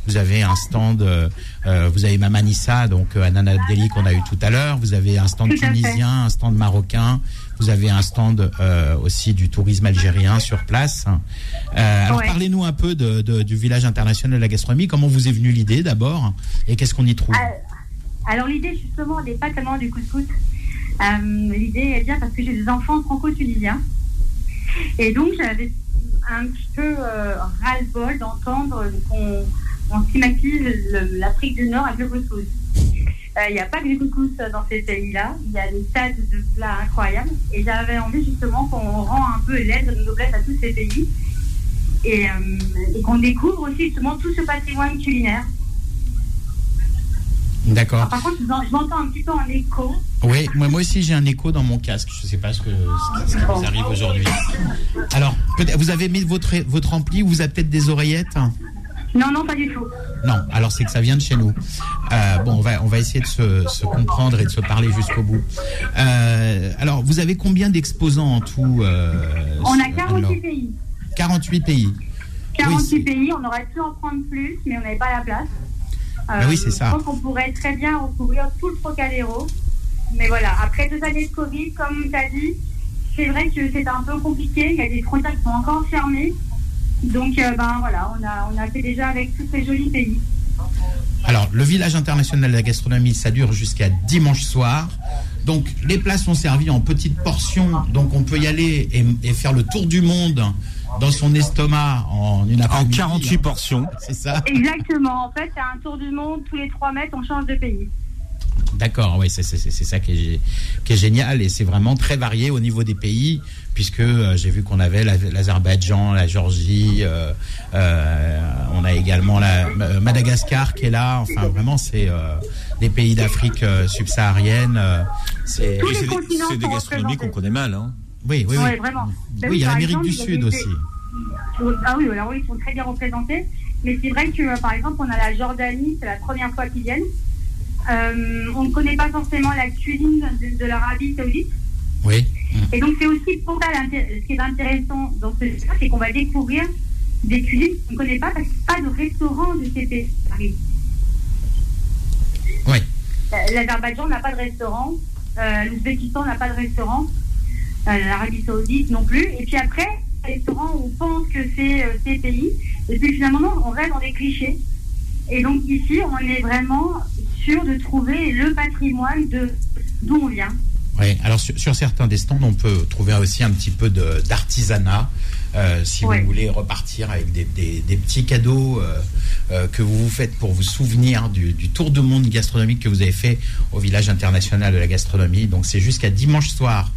Speaker 3: vous avez un stand, euh, euh, vous avez Mamanissa, donc euh, Anana Abdelli qu'on a eu tout à l'heure, vous avez un stand tunisien, un stand marocain, vous avez un stand euh, aussi du tourisme algérien sur place. Euh, alors
Speaker 9: Ouais.
Speaker 3: parlez-nous un peu de, de- du village international de la gastronomie. Comment vous est venue l'idée d'abord? Et qu'est-ce qu'on y trouve?
Speaker 9: Euh, Alors l'idée justement n'est pas tellement du couscous. Euh, l'idée est bien parce que j'ai des enfants franco-tunisiens. Et donc j'avais un petit peu euh, ras-le-bol d'entendre qu'on on l'Afrique du Nord avec le couscous. Il n'y a pas que du couscous dans ces pays-là. Il y a des tas de plats incroyables. Et j'avais envie justement qu'on rend un peu l'aide de noblesse à tous ces pays. Et qu'on découvre aussi justement tout ce patrimoine culinaire.
Speaker 3: D'accord.
Speaker 9: Alors, par contre, je m'en- je m'entends un petit peu en écho.
Speaker 3: Oui, moi, moi aussi j'ai un écho dans mon casque. Je ne sais pas ce, que, ce qui- ce qui vous arrive aujourd'hui. Alors, vous avez mis votre, votre ampli ou vous avez peut-être des oreillettes?
Speaker 9: Non, non, pas du tout.
Speaker 3: Non, alors c'est que ça vient de chez nous. Euh, bon, on va, on va essayer de se, se comprendre et de se parler jusqu'au bout. Euh, alors, vous avez combien d'exposants en tout euh,
Speaker 9: On a
Speaker 3: Anne-Laure?
Speaker 9: 48 pays.
Speaker 3: 48 pays.
Speaker 9: 48
Speaker 3: c'est-
Speaker 9: pays, on aurait pu en prendre plus, mais on n'avait pas la place. Euh,
Speaker 3: Bah oui, c'est ça.
Speaker 9: Je pense qu'on pourrait très bien recouvrir tout le Trocadéro. Mais voilà, après deux années de Covid, comme tu as dit, c'est vrai que c'est un peu compliqué. Il y a des frontières qui sont encore fermées. Donc, euh, ben voilà, on a, on a fait déjà avec tous ces jolis pays.
Speaker 3: Alors, le village international de la gastronomie, ça dure jusqu'à dimanche soir. Donc, les plats sont servis en petites portions. Donc, on peut y aller et, et faire le tour du monde dans son estomac en une
Speaker 2: En
Speaker 3: après-midi.
Speaker 2: 48 portions.
Speaker 3: C'est ça.
Speaker 9: Exactement. En fait, c'est un tour du monde. Tous les trois mètres, on change de pays.
Speaker 3: D'accord, oui, c'est ça qui est, qui est génial et c'est vraiment très varié au niveau des pays, puisque euh, j'ai vu qu'on avait la- l'Azerbaïdjan, la Géorgie, euh, euh, on a également la euh, Madagascar qui est là. Enfin, vraiment, c'est des pays d'Afrique euh, subsaharienne. euh, c'est
Speaker 5: les
Speaker 2: des-
Speaker 5: continents
Speaker 2: c'est des
Speaker 5: sont
Speaker 2: gastronomies qu'on connaît mal. Hein.
Speaker 3: oui, oui, oui.
Speaker 5: Ouais, vraiment. Ben
Speaker 3: Oui, il y a l'Amérique du Sud aussi.
Speaker 5: Ah oui, alors oui, ils sont très bien représentés. Mais c'est vrai que, par exemple, on a la Jordanie, c'est la première fois qu'ils viennent. Euh, on ne connaît pas forcément la cuisine de, de l'Arabie Saoudite.
Speaker 3: Oui.
Speaker 5: Et donc, c'est aussi pour ça ce qui est intéressant dans ce cas, c'est qu'on va découvrir des cuisines qu'on ne connaît pas parce qu'il n'y a pas de restaurant de ces pays. Euh, L'Azerbaïdjan n'a pas de restaurant, euh, l'Ouzbékistan n'a pas de restaurant, euh, l'Arabie Saoudite non plus. Et puis après, les restaurants, on pense que c'est ces pays. Et puis finalement, on reste dans des clichés. Et donc ici, on est vraiment sûr de trouver le patrimoine d'où on vient.
Speaker 3: Oui, alors sur, sur certains des stands, on peut trouver aussi un petit peu de- d'artisanat. euh, si
Speaker 5: Ouais.
Speaker 3: vous voulez repartir avec des, des- des petits cadeaux euh, euh, que vous vous faites pour vous souvenir du, du tour de monde gastronomique que vous avez fait au village international de la gastronomie. Donc c'est jusqu'à dimanche soir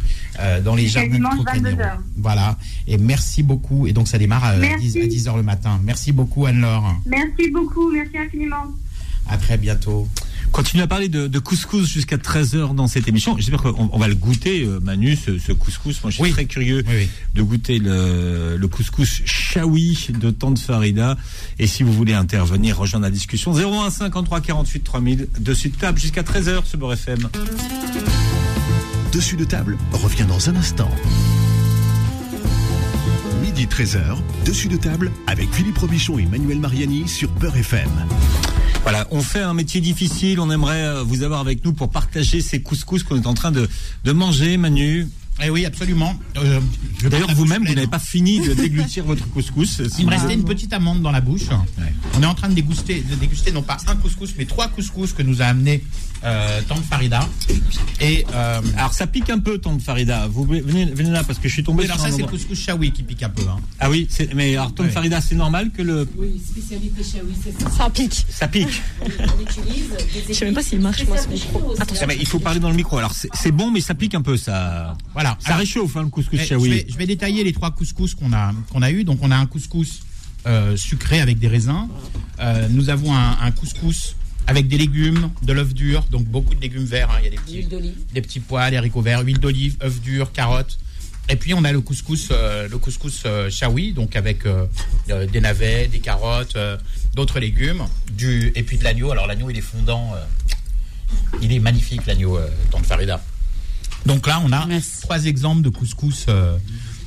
Speaker 3: dans les jardins de
Speaker 5: dimanche,
Speaker 3: Trocadéro.
Speaker 5: 22 heures.
Speaker 3: Voilà, et merci beaucoup. Et donc ça démarre à,
Speaker 5: Merci.
Speaker 3: 10, à 10 heures le matin. Merci beaucoup Anne-Laure.
Speaker 5: Merci beaucoup, merci infiniment.
Speaker 3: À très bientôt.
Speaker 2: Continue à parler de, de couscous jusqu'à 13h dans cette émission. J'espère qu'on on va le goûter, euh, Manu, ce, ce couscous. Moi, je suis
Speaker 3: Oui.
Speaker 2: très curieux
Speaker 3: Oui, oui.
Speaker 2: de goûter le, le couscous Chaoui de Tante Farida. Et si vous voulez intervenir, rejoindre la discussion, 01 53 48 3000, dessus de table jusqu'à 13h sur Beurre FM.
Speaker 1: Dessus de table revient dans un instant. Midi 13h, dessus de table avec Philippe Robichon et Manuel Mariani sur Beurre FM.
Speaker 2: Voilà, on fait un métier difficile. On aimerait euh, vous avoir avec nous pour partager ces couscous qu'on est en train de, de manger, Manu.
Speaker 3: Eh oui, absolument. Euh,
Speaker 2: D'ailleurs, vous-même, vous n'avez pas fini de déglutir votre couscous.
Speaker 3: Il me restait une petite amande dans la bouche.
Speaker 2: Ouais.
Speaker 3: On est en train de déguster, de déguster non pas un couscous, mais trois couscous que nous a amené euh, Tante Farida. Et euh,
Speaker 2: Alors, ça pique un peu, Tante Farida. Vous venez, venez là parce que je suis tombé
Speaker 3: alors
Speaker 2: sur
Speaker 3: ça, c'est le couscous chaoui qui pique un peu. Hein.
Speaker 2: Ah oui, c'est- mais alors, Tante
Speaker 3: Ouais.
Speaker 2: Farida, c'est normal que le
Speaker 8: Oui, spécialité Chaoui, c'est ça.
Speaker 7: Ça pique.
Speaker 2: ça pique.
Speaker 8: On utilise des
Speaker 7: Je sais même pas s'il marche, moi, ce micro.
Speaker 2: Ah, mais il faut parler dans le micro. Alors, c'est c'est bon, mais ça pique un peu. Ça,
Speaker 3: Voilà.
Speaker 2: Ça
Speaker 3: Alors,
Speaker 2: réchauffe hein, le couscous
Speaker 3: eh, je, vais, je vais détailler les trois couscous qu'on a, qu'on a eu. Donc, on a un couscous euh, sucré avec des raisins. Euh, nous avons un, un couscous avec des légumes, de l'œuf dur, donc beaucoup de légumes verts. hein. Il y a des petits, des petits pois, des haricots verts, huile d'olive, œufs durs, carottes. Et puis on a le couscous, euh, le couscous euh, chaoui, donc avec des navets, des carottes, euh, d'autres légumes, du et puis de l'agneau. Alors l'agneau il est fondant, euh, il est magnifique l'agneau euh, Tante Farida. Donc là on a
Speaker 8: Merci.
Speaker 3: trois exemples de couscous, euh,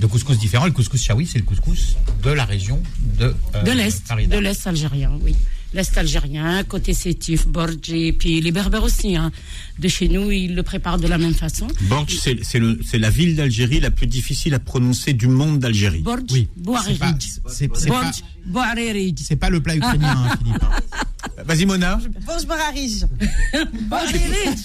Speaker 3: de couscous différents. Le couscous chaoui c'est le couscous de la région de euh,
Speaker 8: De l'Est, de l'Est algérien, oui. L'Est algérien, côté Sétif, Borgi, puis les Berbères aussi. hein. De chez nous, ils le préparent de la même façon.
Speaker 2: Borj, c'est c'est le- c'est la ville d'Algérie la plus difficile à prononcer du monde d'Algérie.
Speaker 8: Borj,
Speaker 3: Oui, c'est pas, c'est- pas,
Speaker 8: Borj,
Speaker 3: c'est pas le plat ukrainien, hein, Philippe.
Speaker 2: Vas-y, Mona.
Speaker 10: Bonjour Bararige.
Speaker 8: Bouaririj.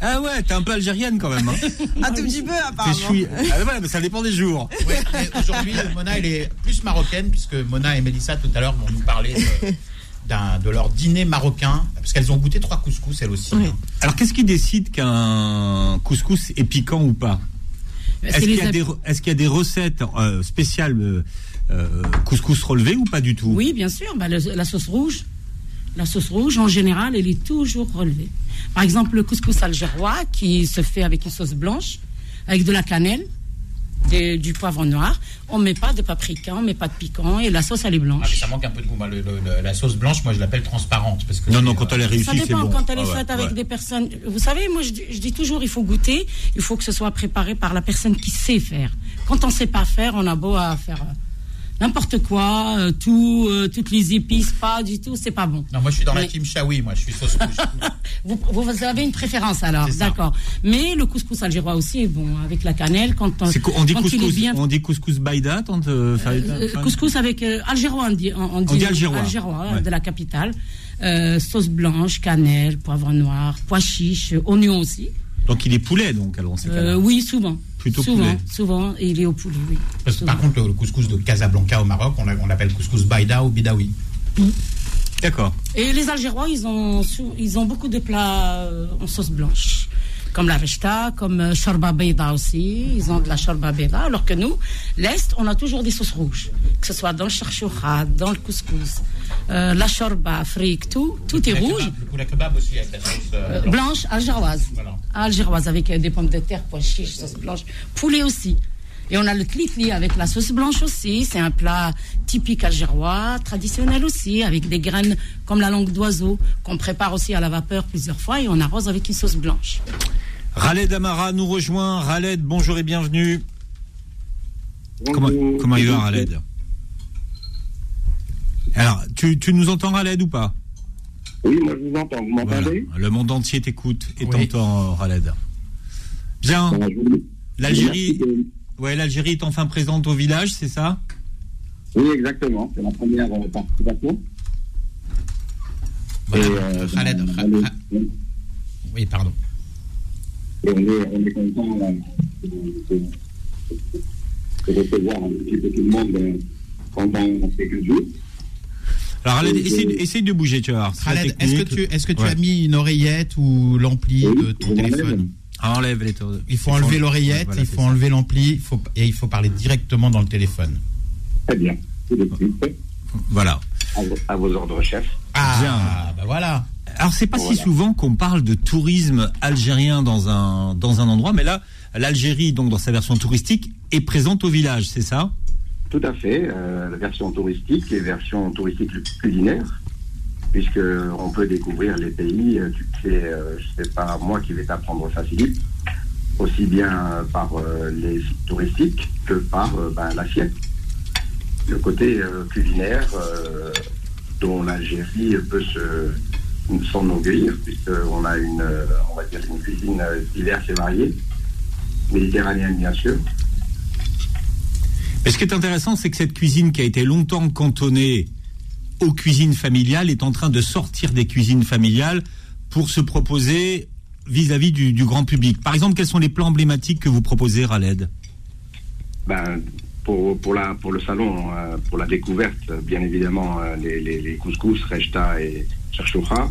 Speaker 2: Ah ouais, t'es un peu algérienne quand même. Hein.
Speaker 10: Un tout petit peu apparemment.
Speaker 2: chouille. Ah ouais, mais ça dépend des jours.
Speaker 3: Ouais, aujourd'hui, Mona, elle est plus marocaine, puisque Mona et Mélissa, tout à l'heure, vont nous parler de, de leur dîner marocain, parce qu'elles ont goûté trois couscous, elles aussi.
Speaker 10: Oui.
Speaker 3: hein.
Speaker 2: Alors, qu'est-ce qui décide qu'un couscous est piquant ou pas Est-ce
Speaker 8: C'est
Speaker 2: qu'il
Speaker 8: les
Speaker 2: y, a
Speaker 8: hab-
Speaker 2: des re- est-ce qu'il y a des recettes euh, spéciales euh, euh, couscous relevé ou pas du tout
Speaker 8: Oui, bien sûr. Bah, le- la sauce rouge, la sauce rouge, en général, elle est toujours relevée. Par exemple, le couscous algérois, qui se fait avec une sauce blanche, avec de la cannelle, du poivre noir. On met pas de paprika, on met pas de piquant, et la sauce, elle est
Speaker 3: Ah, mais
Speaker 8: blanche.
Speaker 3: ça manque un peu de goût. moi, le- le- le- la sauce blanche, moi, je l'appelle transparente. Parce que
Speaker 2: Non, non,
Speaker 3: euh,
Speaker 2: quand elle est réussie,
Speaker 8: Ça
Speaker 2: c'est
Speaker 8: dépend
Speaker 2: bon.
Speaker 8: quand elle est
Speaker 2: Ah ouais,
Speaker 8: faite avec
Speaker 2: ouais.
Speaker 8: des personnes. Vous savez, moi je dis, je dis toujours, il faut goûter, il faut que ce soit préparé par la personne qui sait faire. Quand on sait pas faire, on a beau à faire euh, n'importe quoi, euh, tout, euh, toutes les épices, pas du tout, c'est pas bon.
Speaker 3: Non, moi, je suis dans la team Chaoui, moi, je suis sauce rouge.
Speaker 8: Vous, vous avez une préférence alors, d'accord. Mais le couscous algérois aussi est bon, avec la cannelle, quand on,
Speaker 2: on dit
Speaker 8: quand il est
Speaker 2: couscous,
Speaker 8: bien.
Speaker 2: on dit couscous baïda, euh,
Speaker 8: Euh, couscous avec euh, algérois, on dit, on, on
Speaker 2: dit algérois. Ouais.
Speaker 8: de la capitale. Euh, sauce blanche, cannelle, poivre noir, pois chiche, oignon aussi.
Speaker 2: Donc il est poulet, donc alors on sait
Speaker 8: Euh, oui, souvent.
Speaker 2: Plutôt
Speaker 8: souvent,
Speaker 2: poulet.
Speaker 8: souvent, il est au poulet, oui.
Speaker 3: Parce par contre, le, couscous de Casablanca au Maroc, on l'a- on l'appelle couscous baïda ou bidawi.
Speaker 2: D'accord.
Speaker 8: Et les Algérois, ils ont, sou- ils ont beaucoup de plats euh, en sauce blanche. Comme la rechta, comme euh, shorba beida aussi. Ils ont de la shorba beida. Alors que nous, l'Est, on a toujours des sauces rouges. Que ce soit dans le charchoucha, dans le couscous, euh, la shorba, fric, tout, tout est rouge.
Speaker 3: Le poulet kebab aussi avec la sauce
Speaker 8: Euh, blanche algéroise.
Speaker 3: Voilà.
Speaker 8: Algéroise avec euh, des pommes de terre, pois chiches, sauce blanche, poulet aussi. Et on a le tlitli avec la sauce blanche aussi. C'est un plat typique algérois, traditionnel aussi, avec des graines comme la langue d'oiseau qu'on prépare aussi à la vapeur plusieurs fois et on arrose avec une sauce blanche.
Speaker 2: Raled Amara nous rejoint. Raled, bonjour et bienvenue. Comment, comment il va, Raled? Alors, tu, tu nous entends, Raled, ou pas?
Speaker 10: Oui, moi je vous entends. Vous
Speaker 2: Voilà.
Speaker 10: m'entendez?
Speaker 2: Le monde entier t'écoute et
Speaker 3: Oui.
Speaker 2: t'entend, Raled. Bien. L'Algérie, ouais, l'Algérie est enfin présente au village, c'est ça?
Speaker 10: Oui, exactement. C'est la première euh, participation.
Speaker 3: Voilà.
Speaker 10: Et, euh,
Speaker 3: Khaled,
Speaker 10: on
Speaker 3: Khaled-
Speaker 10: est-
Speaker 3: Oui, pardon.
Speaker 10: Et on est, on est content euh, de, de- de recevoir un petit peu tout le monde euh, pendant quelques jours.
Speaker 2: Alors, Raled,
Speaker 10: Oui,
Speaker 2: essaye, de bouger, tu la
Speaker 3: Khaled, est-ce que tu, est-ce que tu
Speaker 2: Ouais.
Speaker 3: as mis une oreillette ou l'ampli
Speaker 10: Oui,
Speaker 3: de ton téléphone
Speaker 2: Ah, enlève les taux.
Speaker 3: Il faut enlever l'oreillette,
Speaker 2: Voilà,
Speaker 3: il faut enlever l'ampli, faut, et il faut parler directement dans le téléphone.
Speaker 10: Très bien.
Speaker 2: Voilà.
Speaker 10: À, vos- à vos ordres, chef.
Speaker 3: Ah,
Speaker 2: Bien.
Speaker 3: bah voilà.
Speaker 2: Alors c'est pas si souvent qu'on parle de tourisme algérien dans un dans un endroit, mais là l'Algérie donc dans sa version touristique est présente au village, c'est ça?
Speaker 10: Tout à fait. euh, la version touristique et version touristique culinaire, puisque on peut découvrir les pays. euh, Tu sais, euh, c'est pas moi qui vais t'apprendre ça, Philippe, aussi bien par euh, les sites touristiques que par ben, l'assiette. Le côté culinaire dont l'Algérie peut se s'enorgueillir, puisqu'on a une, euh, on va dire une cuisine euh, diverse et variée, méditerranéenne bien sûr.
Speaker 2: Et ce qui est intéressant, c'est que cette cuisine qui a été longtemps cantonnée aux cuisines familiales est en train de sortir des cuisines familiales pour se proposer vis-à-vis du, du grand public. Par exemple, quels sont les plans emblématiques que vous proposez, Raled?
Speaker 10: Ben, pour, pour, la, pour le salon, euh, pour la découverte, bien évidemment, euh, les, les, les couscous, rechta et cherchoucha.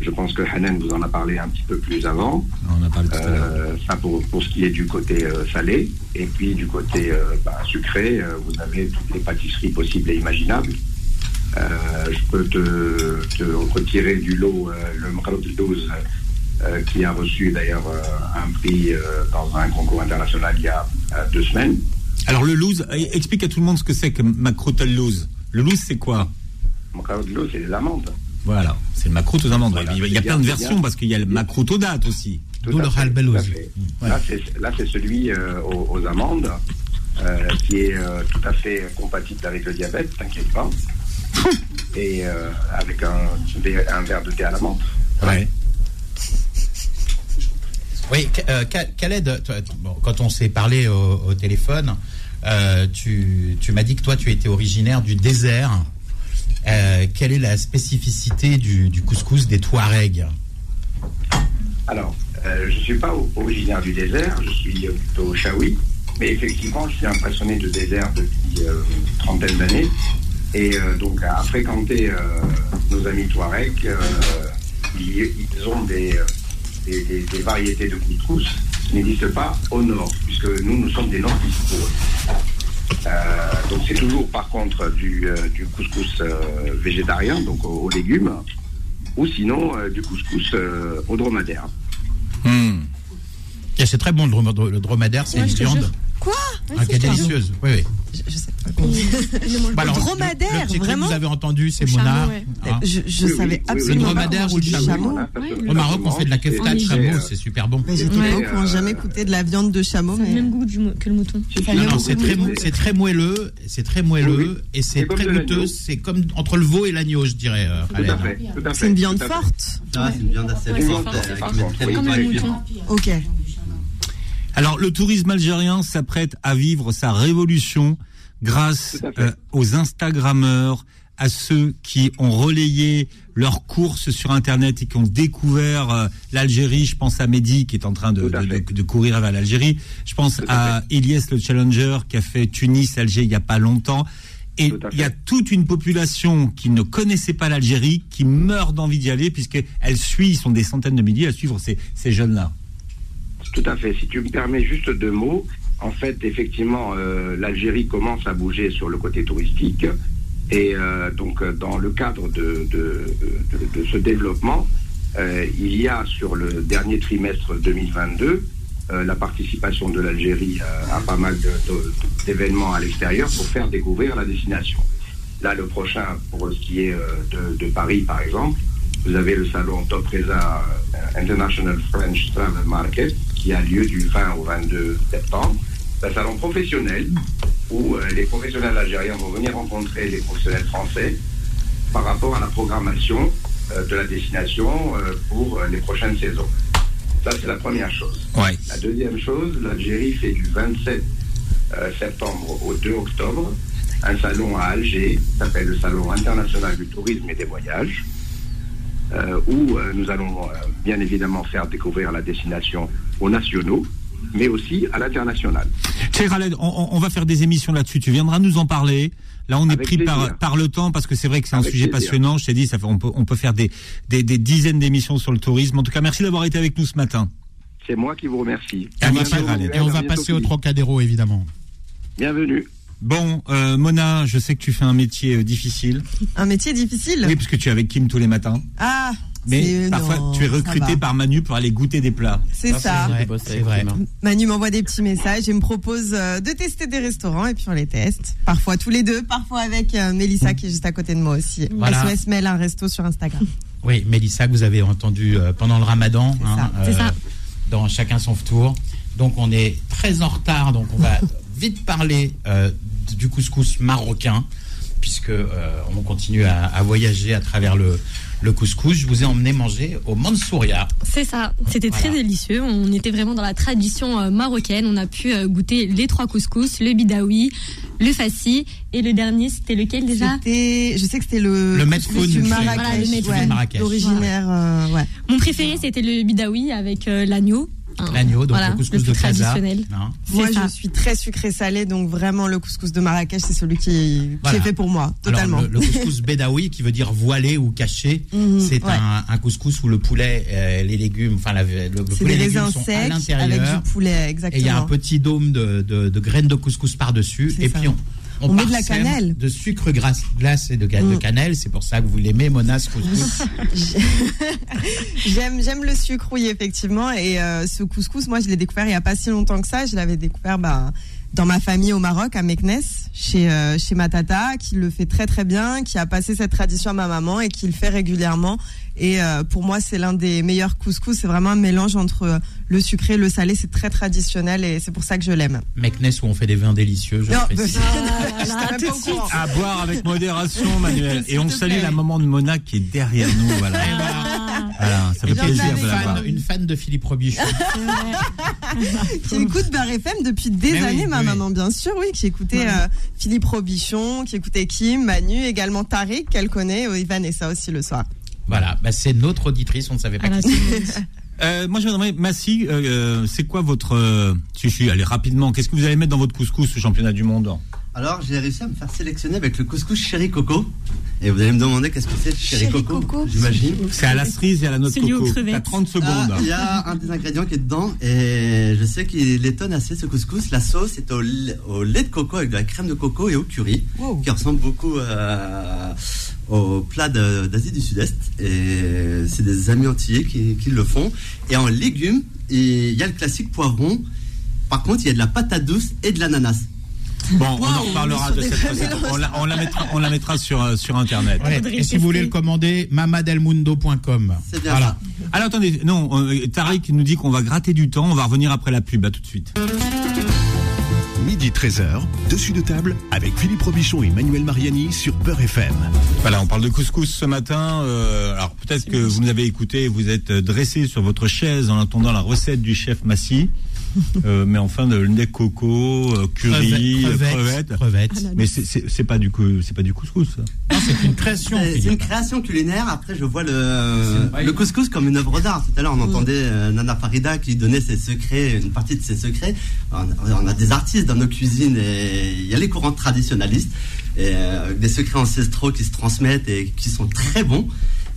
Speaker 10: Je pense que Hanan vous en a parlé un petit peu plus avant.
Speaker 2: On a parlé tout à.
Speaker 10: Euh, ça pour, pour ce qui est du côté euh, salé. Et puis du côté euh, ben, sucré, vous avez toutes les pâtisseries possibles et imaginables. Je peux te, te retirer du lot le Mkharout 12 euh, qui a reçu d'ailleurs un prix dans un concours international il y a deux semaines.
Speaker 2: Alors le loose, eh, explique à tout le monde ce que c'est que macrotel loose. Le loose, c'est quoi
Speaker 10: Mkharout 12, c'est les amandes.
Speaker 2: Voilà, c'est le macroute aux amandes.
Speaker 10: Voilà,
Speaker 2: il y a, plein de versions
Speaker 10: bien.
Speaker 2: parce qu'il y a le macroute aux dates aussi.
Speaker 3: D'où le
Speaker 10: fait. Là, c'est, celui euh, aux, aux amandes euh, qui est euh, tout à fait compatible avec le diabète, t'inquiète pas. Et euh, avec un, un verre de thé à la menthe.
Speaker 2: Ouais.
Speaker 3: Oui, euh, Khaled, bon, quand on s'est parlé au, au téléphone, euh, tu, tu m'as dit que toi, tu étais originaire du désert. Euh, quelle est la spécificité du, couscous des Touaregs
Speaker 10: Alors, euh, je ne suis pas originaire du désert, je suis plutôt chaoui. Mais effectivement, je suis un passionné de désert depuis une trentaine d'années. Et donc, à fréquenter nos amis Touaregs, ils, ont des variétés de couscous qui n'existent pas au nord, puisque nous, nous sommes des nordistes pour eux. Euh, donc, c'est toujours, par contre, du, euh, du couscous euh, végétarien, donc aux, aux légumes, ou sinon euh, du couscous euh, au dromadaire.
Speaker 2: Hmm.
Speaker 3: Et C'est très bon le, drom- le dromadaire, c'est
Speaker 7: Ouais,
Speaker 3: une viande
Speaker 7: jure.
Speaker 11: Quoi?
Speaker 3: Ah, qui est délicieuse. Oui, oui.
Speaker 11: Je, sais pas.
Speaker 3: Bah alors, le-
Speaker 11: dromadaire,
Speaker 3: le,
Speaker 11: vraiment
Speaker 3: que vous avez entendu, c'est Mona.
Speaker 7: chameau, ouais.
Speaker 3: hein.
Speaker 11: Je, je
Speaker 10: Oui, oui,
Speaker 11: savais
Speaker 10: oui,
Speaker 11: absolument
Speaker 3: oui.
Speaker 11: pas
Speaker 3: Dromadaire ou le
Speaker 11: du
Speaker 3: chameau.
Speaker 11: chameau.
Speaker 7: Ouais,
Speaker 3: Au Maroc, on fait de la
Speaker 10: c'est-
Speaker 3: kefta de
Speaker 7: c'est-
Speaker 3: chameau,
Speaker 10: euh,
Speaker 3: c'est super bon.
Speaker 11: Mais j'étais pas au courant, jamais goûté de la viande de chameau.
Speaker 7: A le
Speaker 11: Mais...
Speaker 7: même goût que le mouton.
Speaker 10: c'est-
Speaker 3: Non, c'est très, c'est moelleux, c'est très moelleux et c'est
Speaker 10: C'est
Speaker 3: très goûteux. C'est comme entre le veau et l'agneau, je dirais. euh,
Speaker 10: fait,
Speaker 11: C'est une viande forte.
Speaker 4: Ah, c'est une viande assez forte.
Speaker 7: c'est
Speaker 4: euh,
Speaker 10: c'est.
Speaker 7: Comme le mouton.
Speaker 11: Ok.
Speaker 2: Alors, le tourisme algérien s'apprête à vivre sa révolution grâce euh, aux Instagrammeurs, à ceux qui ont relayé leurs courses sur Internet et qui ont découvert euh, l'Algérie. Je pense à Mehdi qui est en train de, courir vers l'Algérie. Je pense
Speaker 10: à
Speaker 2: à Elias le Challenger qui a fait Tunis-Alger il n'y a pas longtemps. Et il y a toute une population qui ne connaissait pas l'Algérie, qui meurt d'envie d'y aller, puisqu'elle suit, ils sont des centaines de milliers à suivre ces, ces jeunes-là.
Speaker 10: Tout à fait. Si tu me permets juste deux mots, en fait, effectivement, euh, l'Algérie commence à bouger sur le côté touristique. Et euh, donc, euh, dans le cadre de, ce développement, il y a sur le dernier trimestre 2022 euh, la participation de l'Algérie à pas mal d'événements à l'extérieur pour faire découvrir la destination. Là, le prochain, pour ce qui est de Paris, par exemple, vous avez le salon Topresa euh, International French Travel Market qui a lieu du 20 au 22 septembre. C'est un salon professionnel où euh, les professionnels algériens vont venir rencontrer les professionnels français par rapport à la programmation euh, de la destination pour les prochaines saisons. Ça, c'est la première chose.
Speaker 2: Ouais.
Speaker 10: La deuxième chose, l'Algérie fait du 27 euh, septembre au 2 octobre un salon à Alger, qui s'appelle le Salon international du tourisme et des voyages, où euh, nous allons euh, bien évidemment faire découvrir la destination aux nationaux, mais aussi à l'international.
Speaker 2: Khaled, on, va faire des émissions là-dessus. Tu viendras nous en parler. Là, on est
Speaker 10: Avec
Speaker 2: pris par, le temps parce que c'est vrai que c'est un
Speaker 10: Avec
Speaker 2: sujet
Speaker 10: plaisir.
Speaker 2: passionnant. Je t'ai dit, ça fait, on peut, on peut faire des, des, des dizaines d'émissions sur le tourisme. En tout cas, merci d'avoir été avec nous ce matin.
Speaker 10: C'est moi qui vous remercie.
Speaker 2: Et on va
Speaker 3: Et on va passer au. Trocadéro, évidemment.
Speaker 10: Bienvenue.
Speaker 2: Bon, euh, Mona, je sais que tu fais un métier euh, difficile.
Speaker 11: Un métier difficile?
Speaker 2: Oui, parce que tu es avec Kim tous les matins.
Speaker 11: Ah,
Speaker 2: Mais
Speaker 11: c'est-
Speaker 2: parfois,
Speaker 11: non,
Speaker 2: tu es
Speaker 11: ça
Speaker 2: recruté par Manu pour aller goûter des plats.
Speaker 11: C'est ça.
Speaker 3: vrai,
Speaker 6: bossé
Speaker 3: c'est vrai.
Speaker 6: Hein.
Speaker 11: Manu m'envoie des petits messages et me propose euh, de tester des restaurants et puis on les teste. Parfois tous les deux, parfois avec euh, Mélissa qui est juste à côté de moi aussi.
Speaker 3: Voilà.
Speaker 11: SOS Mail un resto sur Instagram.
Speaker 3: Oui, Mélissa, que vous avez entendu euh, pendant le ramadan.
Speaker 11: C'est ça,
Speaker 3: euh,
Speaker 11: c'est ça.
Speaker 3: Dans Chacun son tour. Donc on est très en retard, donc on va vite parler euh, du couscous marocain, puisque euh, on continue à, à voyager à travers le, le couscous. Je vous ai emmené manger au Mansouria.
Speaker 7: C'est ça, c'était très délicieux. On était vraiment dans la tradition euh, marocaine. On a pu euh, goûter les trois couscous, le bidawi, le fassi et le dernier, c'était lequel déjà?
Speaker 11: C'était, je sais que c'était le,
Speaker 3: Le Medfoun,
Speaker 11: du Marrakech,
Speaker 7: Voilà,
Speaker 11: ouais, originaire, euh, ouais.
Speaker 7: Mon préféré, c'était le bidawi avec euh, l'agneau.
Speaker 3: L'agneau, donc
Speaker 7: voilà,
Speaker 3: le couscous
Speaker 7: plus
Speaker 3: de Casa.
Speaker 7: traditionnel.
Speaker 11: Moi,
Speaker 7: ça.
Speaker 11: je suis très sucré-salé, donc vraiment le couscous de Marrakech, c'est celui qui, qui
Speaker 3: Voilà.
Speaker 11: est fait pour moi, totalement.
Speaker 3: Alors, le, le couscous bédaoui, qui veut dire voilé ou caché,
Speaker 11: Mhm,
Speaker 3: c'est
Speaker 11: ouais.
Speaker 3: un, un couscous où le poulet, euh, les légumes, enfin le, le
Speaker 11: C'est
Speaker 3: poulet les légumes sont à
Speaker 11: secs avec
Speaker 3: l'intérieur.
Speaker 11: du poulet,
Speaker 3: Et il
Speaker 11: exactement.
Speaker 3: y a un petit dôme de, de- de graines de couscous par-dessus.
Speaker 11: C'est
Speaker 3: Et
Speaker 11: ça.
Speaker 3: puis on,
Speaker 11: On met de la cannelle.
Speaker 3: De sucre glace, glace et de, de
Speaker 11: Mm.
Speaker 3: cannelle. C'est pour ça que vous l'aimez, Mona, couscous.
Speaker 11: J'aime, j'aime le sucre, oui, effectivement. Et euh, ce couscous, moi, je l'ai découvert il n'y a pas si longtemps que ça. Je l'avais découvert bah, dans ma famille au Maroc, à Meknes, chez, euh, chez ma tata, qui le fait très très bien, qui a passé cette tradition à ma maman et qui le fait régulièrement. Et euh, pour moi, c'est l'un des meilleurs couscous. C'est vraiment un mélange entre euh, le sucré et le salé. C'est très traditionnel et c'est pour ça que je l'aime.
Speaker 3: Meknes où on fait des vins délicieux, je
Speaker 11: Non,
Speaker 3: précise.
Speaker 7: suite.
Speaker 11: courant.
Speaker 2: À boire avec modération, Manuel. Et on salue la maman de Mona qui est derrière nous. Voilà. Voilà, ça fait plaisir de
Speaker 3: fan, une fan de Philippe Robichon.
Speaker 11: qui écoute Beurre FM depuis des
Speaker 3: Mais oui,
Speaker 11: années, ma
Speaker 3: oui.
Speaker 11: maman, bien sûr, oui, qui écoutait euh, Philippe Robichon, qui écoutait Kim, Manu, également Tariq, qu'elle connaît, et Vanessa aussi le soir.
Speaker 3: voilà, bah, c'est notre auditrice, on ne savait pas qui.
Speaker 2: Euh, moi, je me demandais, Massi, euh, euh, c'est quoi votre. Euh, si, si, allez, rapidement, qu'est-ce que vous allez mettre dans votre couscous au championnat du monde
Speaker 4: Alors, j'ai réussi à me faire sélectionner avec le couscous Chéri Coco. Et vous allez me demander qu'est-ce que c'est le Chéri
Speaker 11: Chéri
Speaker 4: Coco,
Speaker 11: Coco.
Speaker 4: j'imagine.
Speaker 2: C'est à la cerise et à la noix de coco. T'as 30 secondes.
Speaker 4: Ah, Il y a un des ingrédients qui est dedans et je sais qu'il étonne assez ce couscous. La sauce est au lait, au lait de coco avec de la crème de coco et au curry
Speaker 11: Wow.
Speaker 4: qui ressemble beaucoup euh, au plat d'Asie du Sud-Est. Et c'est des amis antillais qui, qui le font. Et en légumes, et il y a le classique poivron. Par contre, il y a de la patate douce et de l'ananas.
Speaker 2: Bon, on en reparlera de cette recette. On la, on la mettra, on la mettra sur, euh, sur Internet.
Speaker 3: Ouais, Et si vous voulez le commander, mamadelmundo.com.
Speaker 4: C'est bien
Speaker 3: Voilà.
Speaker 4: ça.
Speaker 2: Alors attendez, non, euh, Tariq nous dit qu'on va gratter du temps. On va revenir après la pub. À tout de suite.
Speaker 1: Midi 13h, dessus de table avec Philippe Robichon et Manuel Mariani sur Peur FM.
Speaker 2: Voilà, on parle de couscous ce matin. Euh, alors peut-être que vous nous avez écouté, vous êtes dressé sur votre chaise en attendant la recette du chef Massi. Euh, mais enfin de lait coco, euh, curry,
Speaker 3: Crevettes,
Speaker 2: euh,
Speaker 3: crevettes,
Speaker 2: crevettes.
Speaker 3: crevettes.
Speaker 2: Mais c'est- pas du coup, c'est pas du couscous.
Speaker 3: c'est une création.
Speaker 4: C'est une création culinaire. Après, je vois le, le couscous comme une œuvre d'art. Tout à l'heure, on entendait Nana Farida qui donnait ses secrets, une partie de ses secrets. On a, on a des artistes dans nos cuisines et il y a les courants traditionnalistes et euh, avec des secrets ancestraux qui se transmettent et qui sont très bons.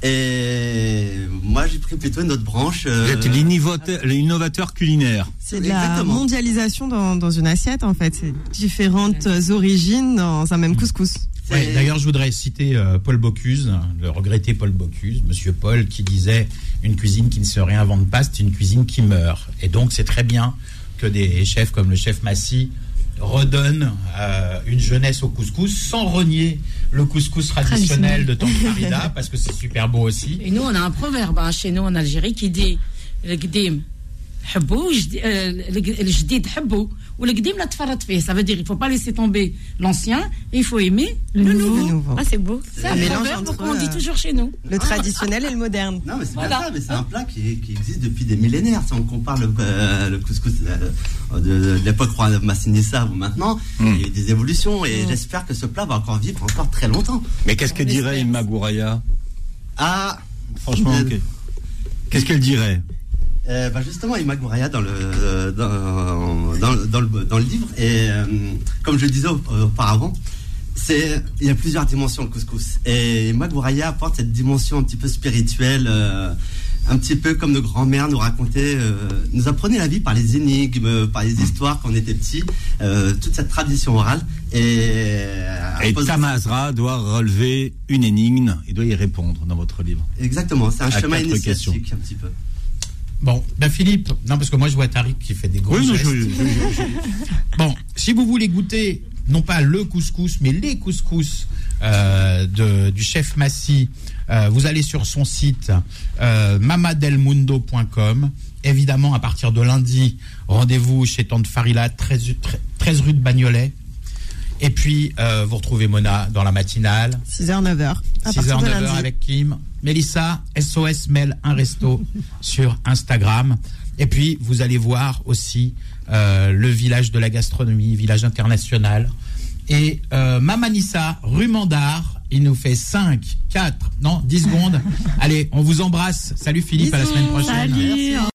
Speaker 4: Et moi, j'ai pris plutôt une autre branche. euh,
Speaker 2: Vous êtes l'innovateur, l'innovateur culinaire.
Speaker 11: C'est de la mondialisation dans, dans une assiette en fait. C'est différentes origines dans un même couscous.
Speaker 3: Ouais, D'ailleurs, je voudrais citer euh, Paul Bocuse, le regretté Paul Bocuse, Monsieur Paul, qui disait une cuisine qui ne se réinvente pas, c'est une cuisine qui meurt. Et donc, c'est très bien que des chefs comme le chef Massy redonnent euh, une jeunesse au couscous sans renier le couscous traditionnel de Tante Farida, parce que c'est super beau aussi.
Speaker 8: Et nous, on a un proverbe hein, chez nous en Algérie qui dit le qdim حبو وجد- euh, le- le جديد حبو والقديم لا تفرط فيه ça veut dire il faut pas laisser tomber l'ancien et il faut aimer le, nouveau.
Speaker 7: Ah, c'est beau.
Speaker 8: C'est
Speaker 11: Un
Speaker 8: un
Speaker 11: mélange
Speaker 8: proverbe
Speaker 11: entre,
Speaker 8: qu'on dit
Speaker 11: euh,
Speaker 8: toujours chez nous.
Speaker 11: Le traditionnel et le moderne.
Speaker 4: Non, mais c'est
Speaker 8: Voilà.
Speaker 4: bien ça, mais c'est un plat qui, qui existe depuis des millénaires. Si on compare le, euh, le couscous euh, de, de l'époque roi Massinissa ou maintenant, il y a eu des évolutions et j'espère que ce plat va encore vivre encore très longtemps.
Speaker 2: Mais qu'est-ce qu'elle dirait Imma Gouraya
Speaker 4: Ah,
Speaker 2: Franchement,
Speaker 4: Euh,
Speaker 2: ok. qu'est-ce qu'elle dirait
Speaker 4: Euh, bah justement, Gouraya dans le, dans, dans, dans le, dans le livre, et euh, comme je le disais au- auparavant, c'est, il y a plusieurs dimensions le couscous. Et Gouraya apporte cette dimension un petit peu spirituelle, euh, un petit peu comme nos grands-mères nous racontaient, euh, nous apprenaient la vie par les énigmes, par les histoires quand on était petit, toute cette tradition orale. Et,
Speaker 2: Et Tamazra doit relever une énigme et doit y répondre dans votre livre.
Speaker 4: Exactement, c'est un
Speaker 2: À
Speaker 4: chemin initiatique
Speaker 2: questions.
Speaker 4: un petit peu.
Speaker 3: Bon, ben Philippe, non parce que moi je vois Tariq qui fait des gros
Speaker 2: Oui, non,
Speaker 3: gestes.
Speaker 2: je- je-
Speaker 3: Bon, si vous voulez goûter non pas le couscous, mais les couscous euh, de, du chef Massy, euh, vous allez sur son site euh, mamadelmundo.com. Évidemment, à partir de lundi, rendez-vous chez Tante Farila, 13, 13 rue de Bagnolet. Et puis, euh, vous retrouvez Mona dans la matinale.
Speaker 11: 6h, 9h.
Speaker 3: 6h, 9h avec Kim. Mélissa, SOS Mail un resto sur Instagram. Et puis, vous allez voir aussi euh, le village de la gastronomie, village international. Et euh, Mamanissa, rue Mandar, il nous fait 5, 4, non, 10 secondes. Allez, on vous embrasse. Salut Philippe, à la semaine prochaine.
Speaker 7: Salut.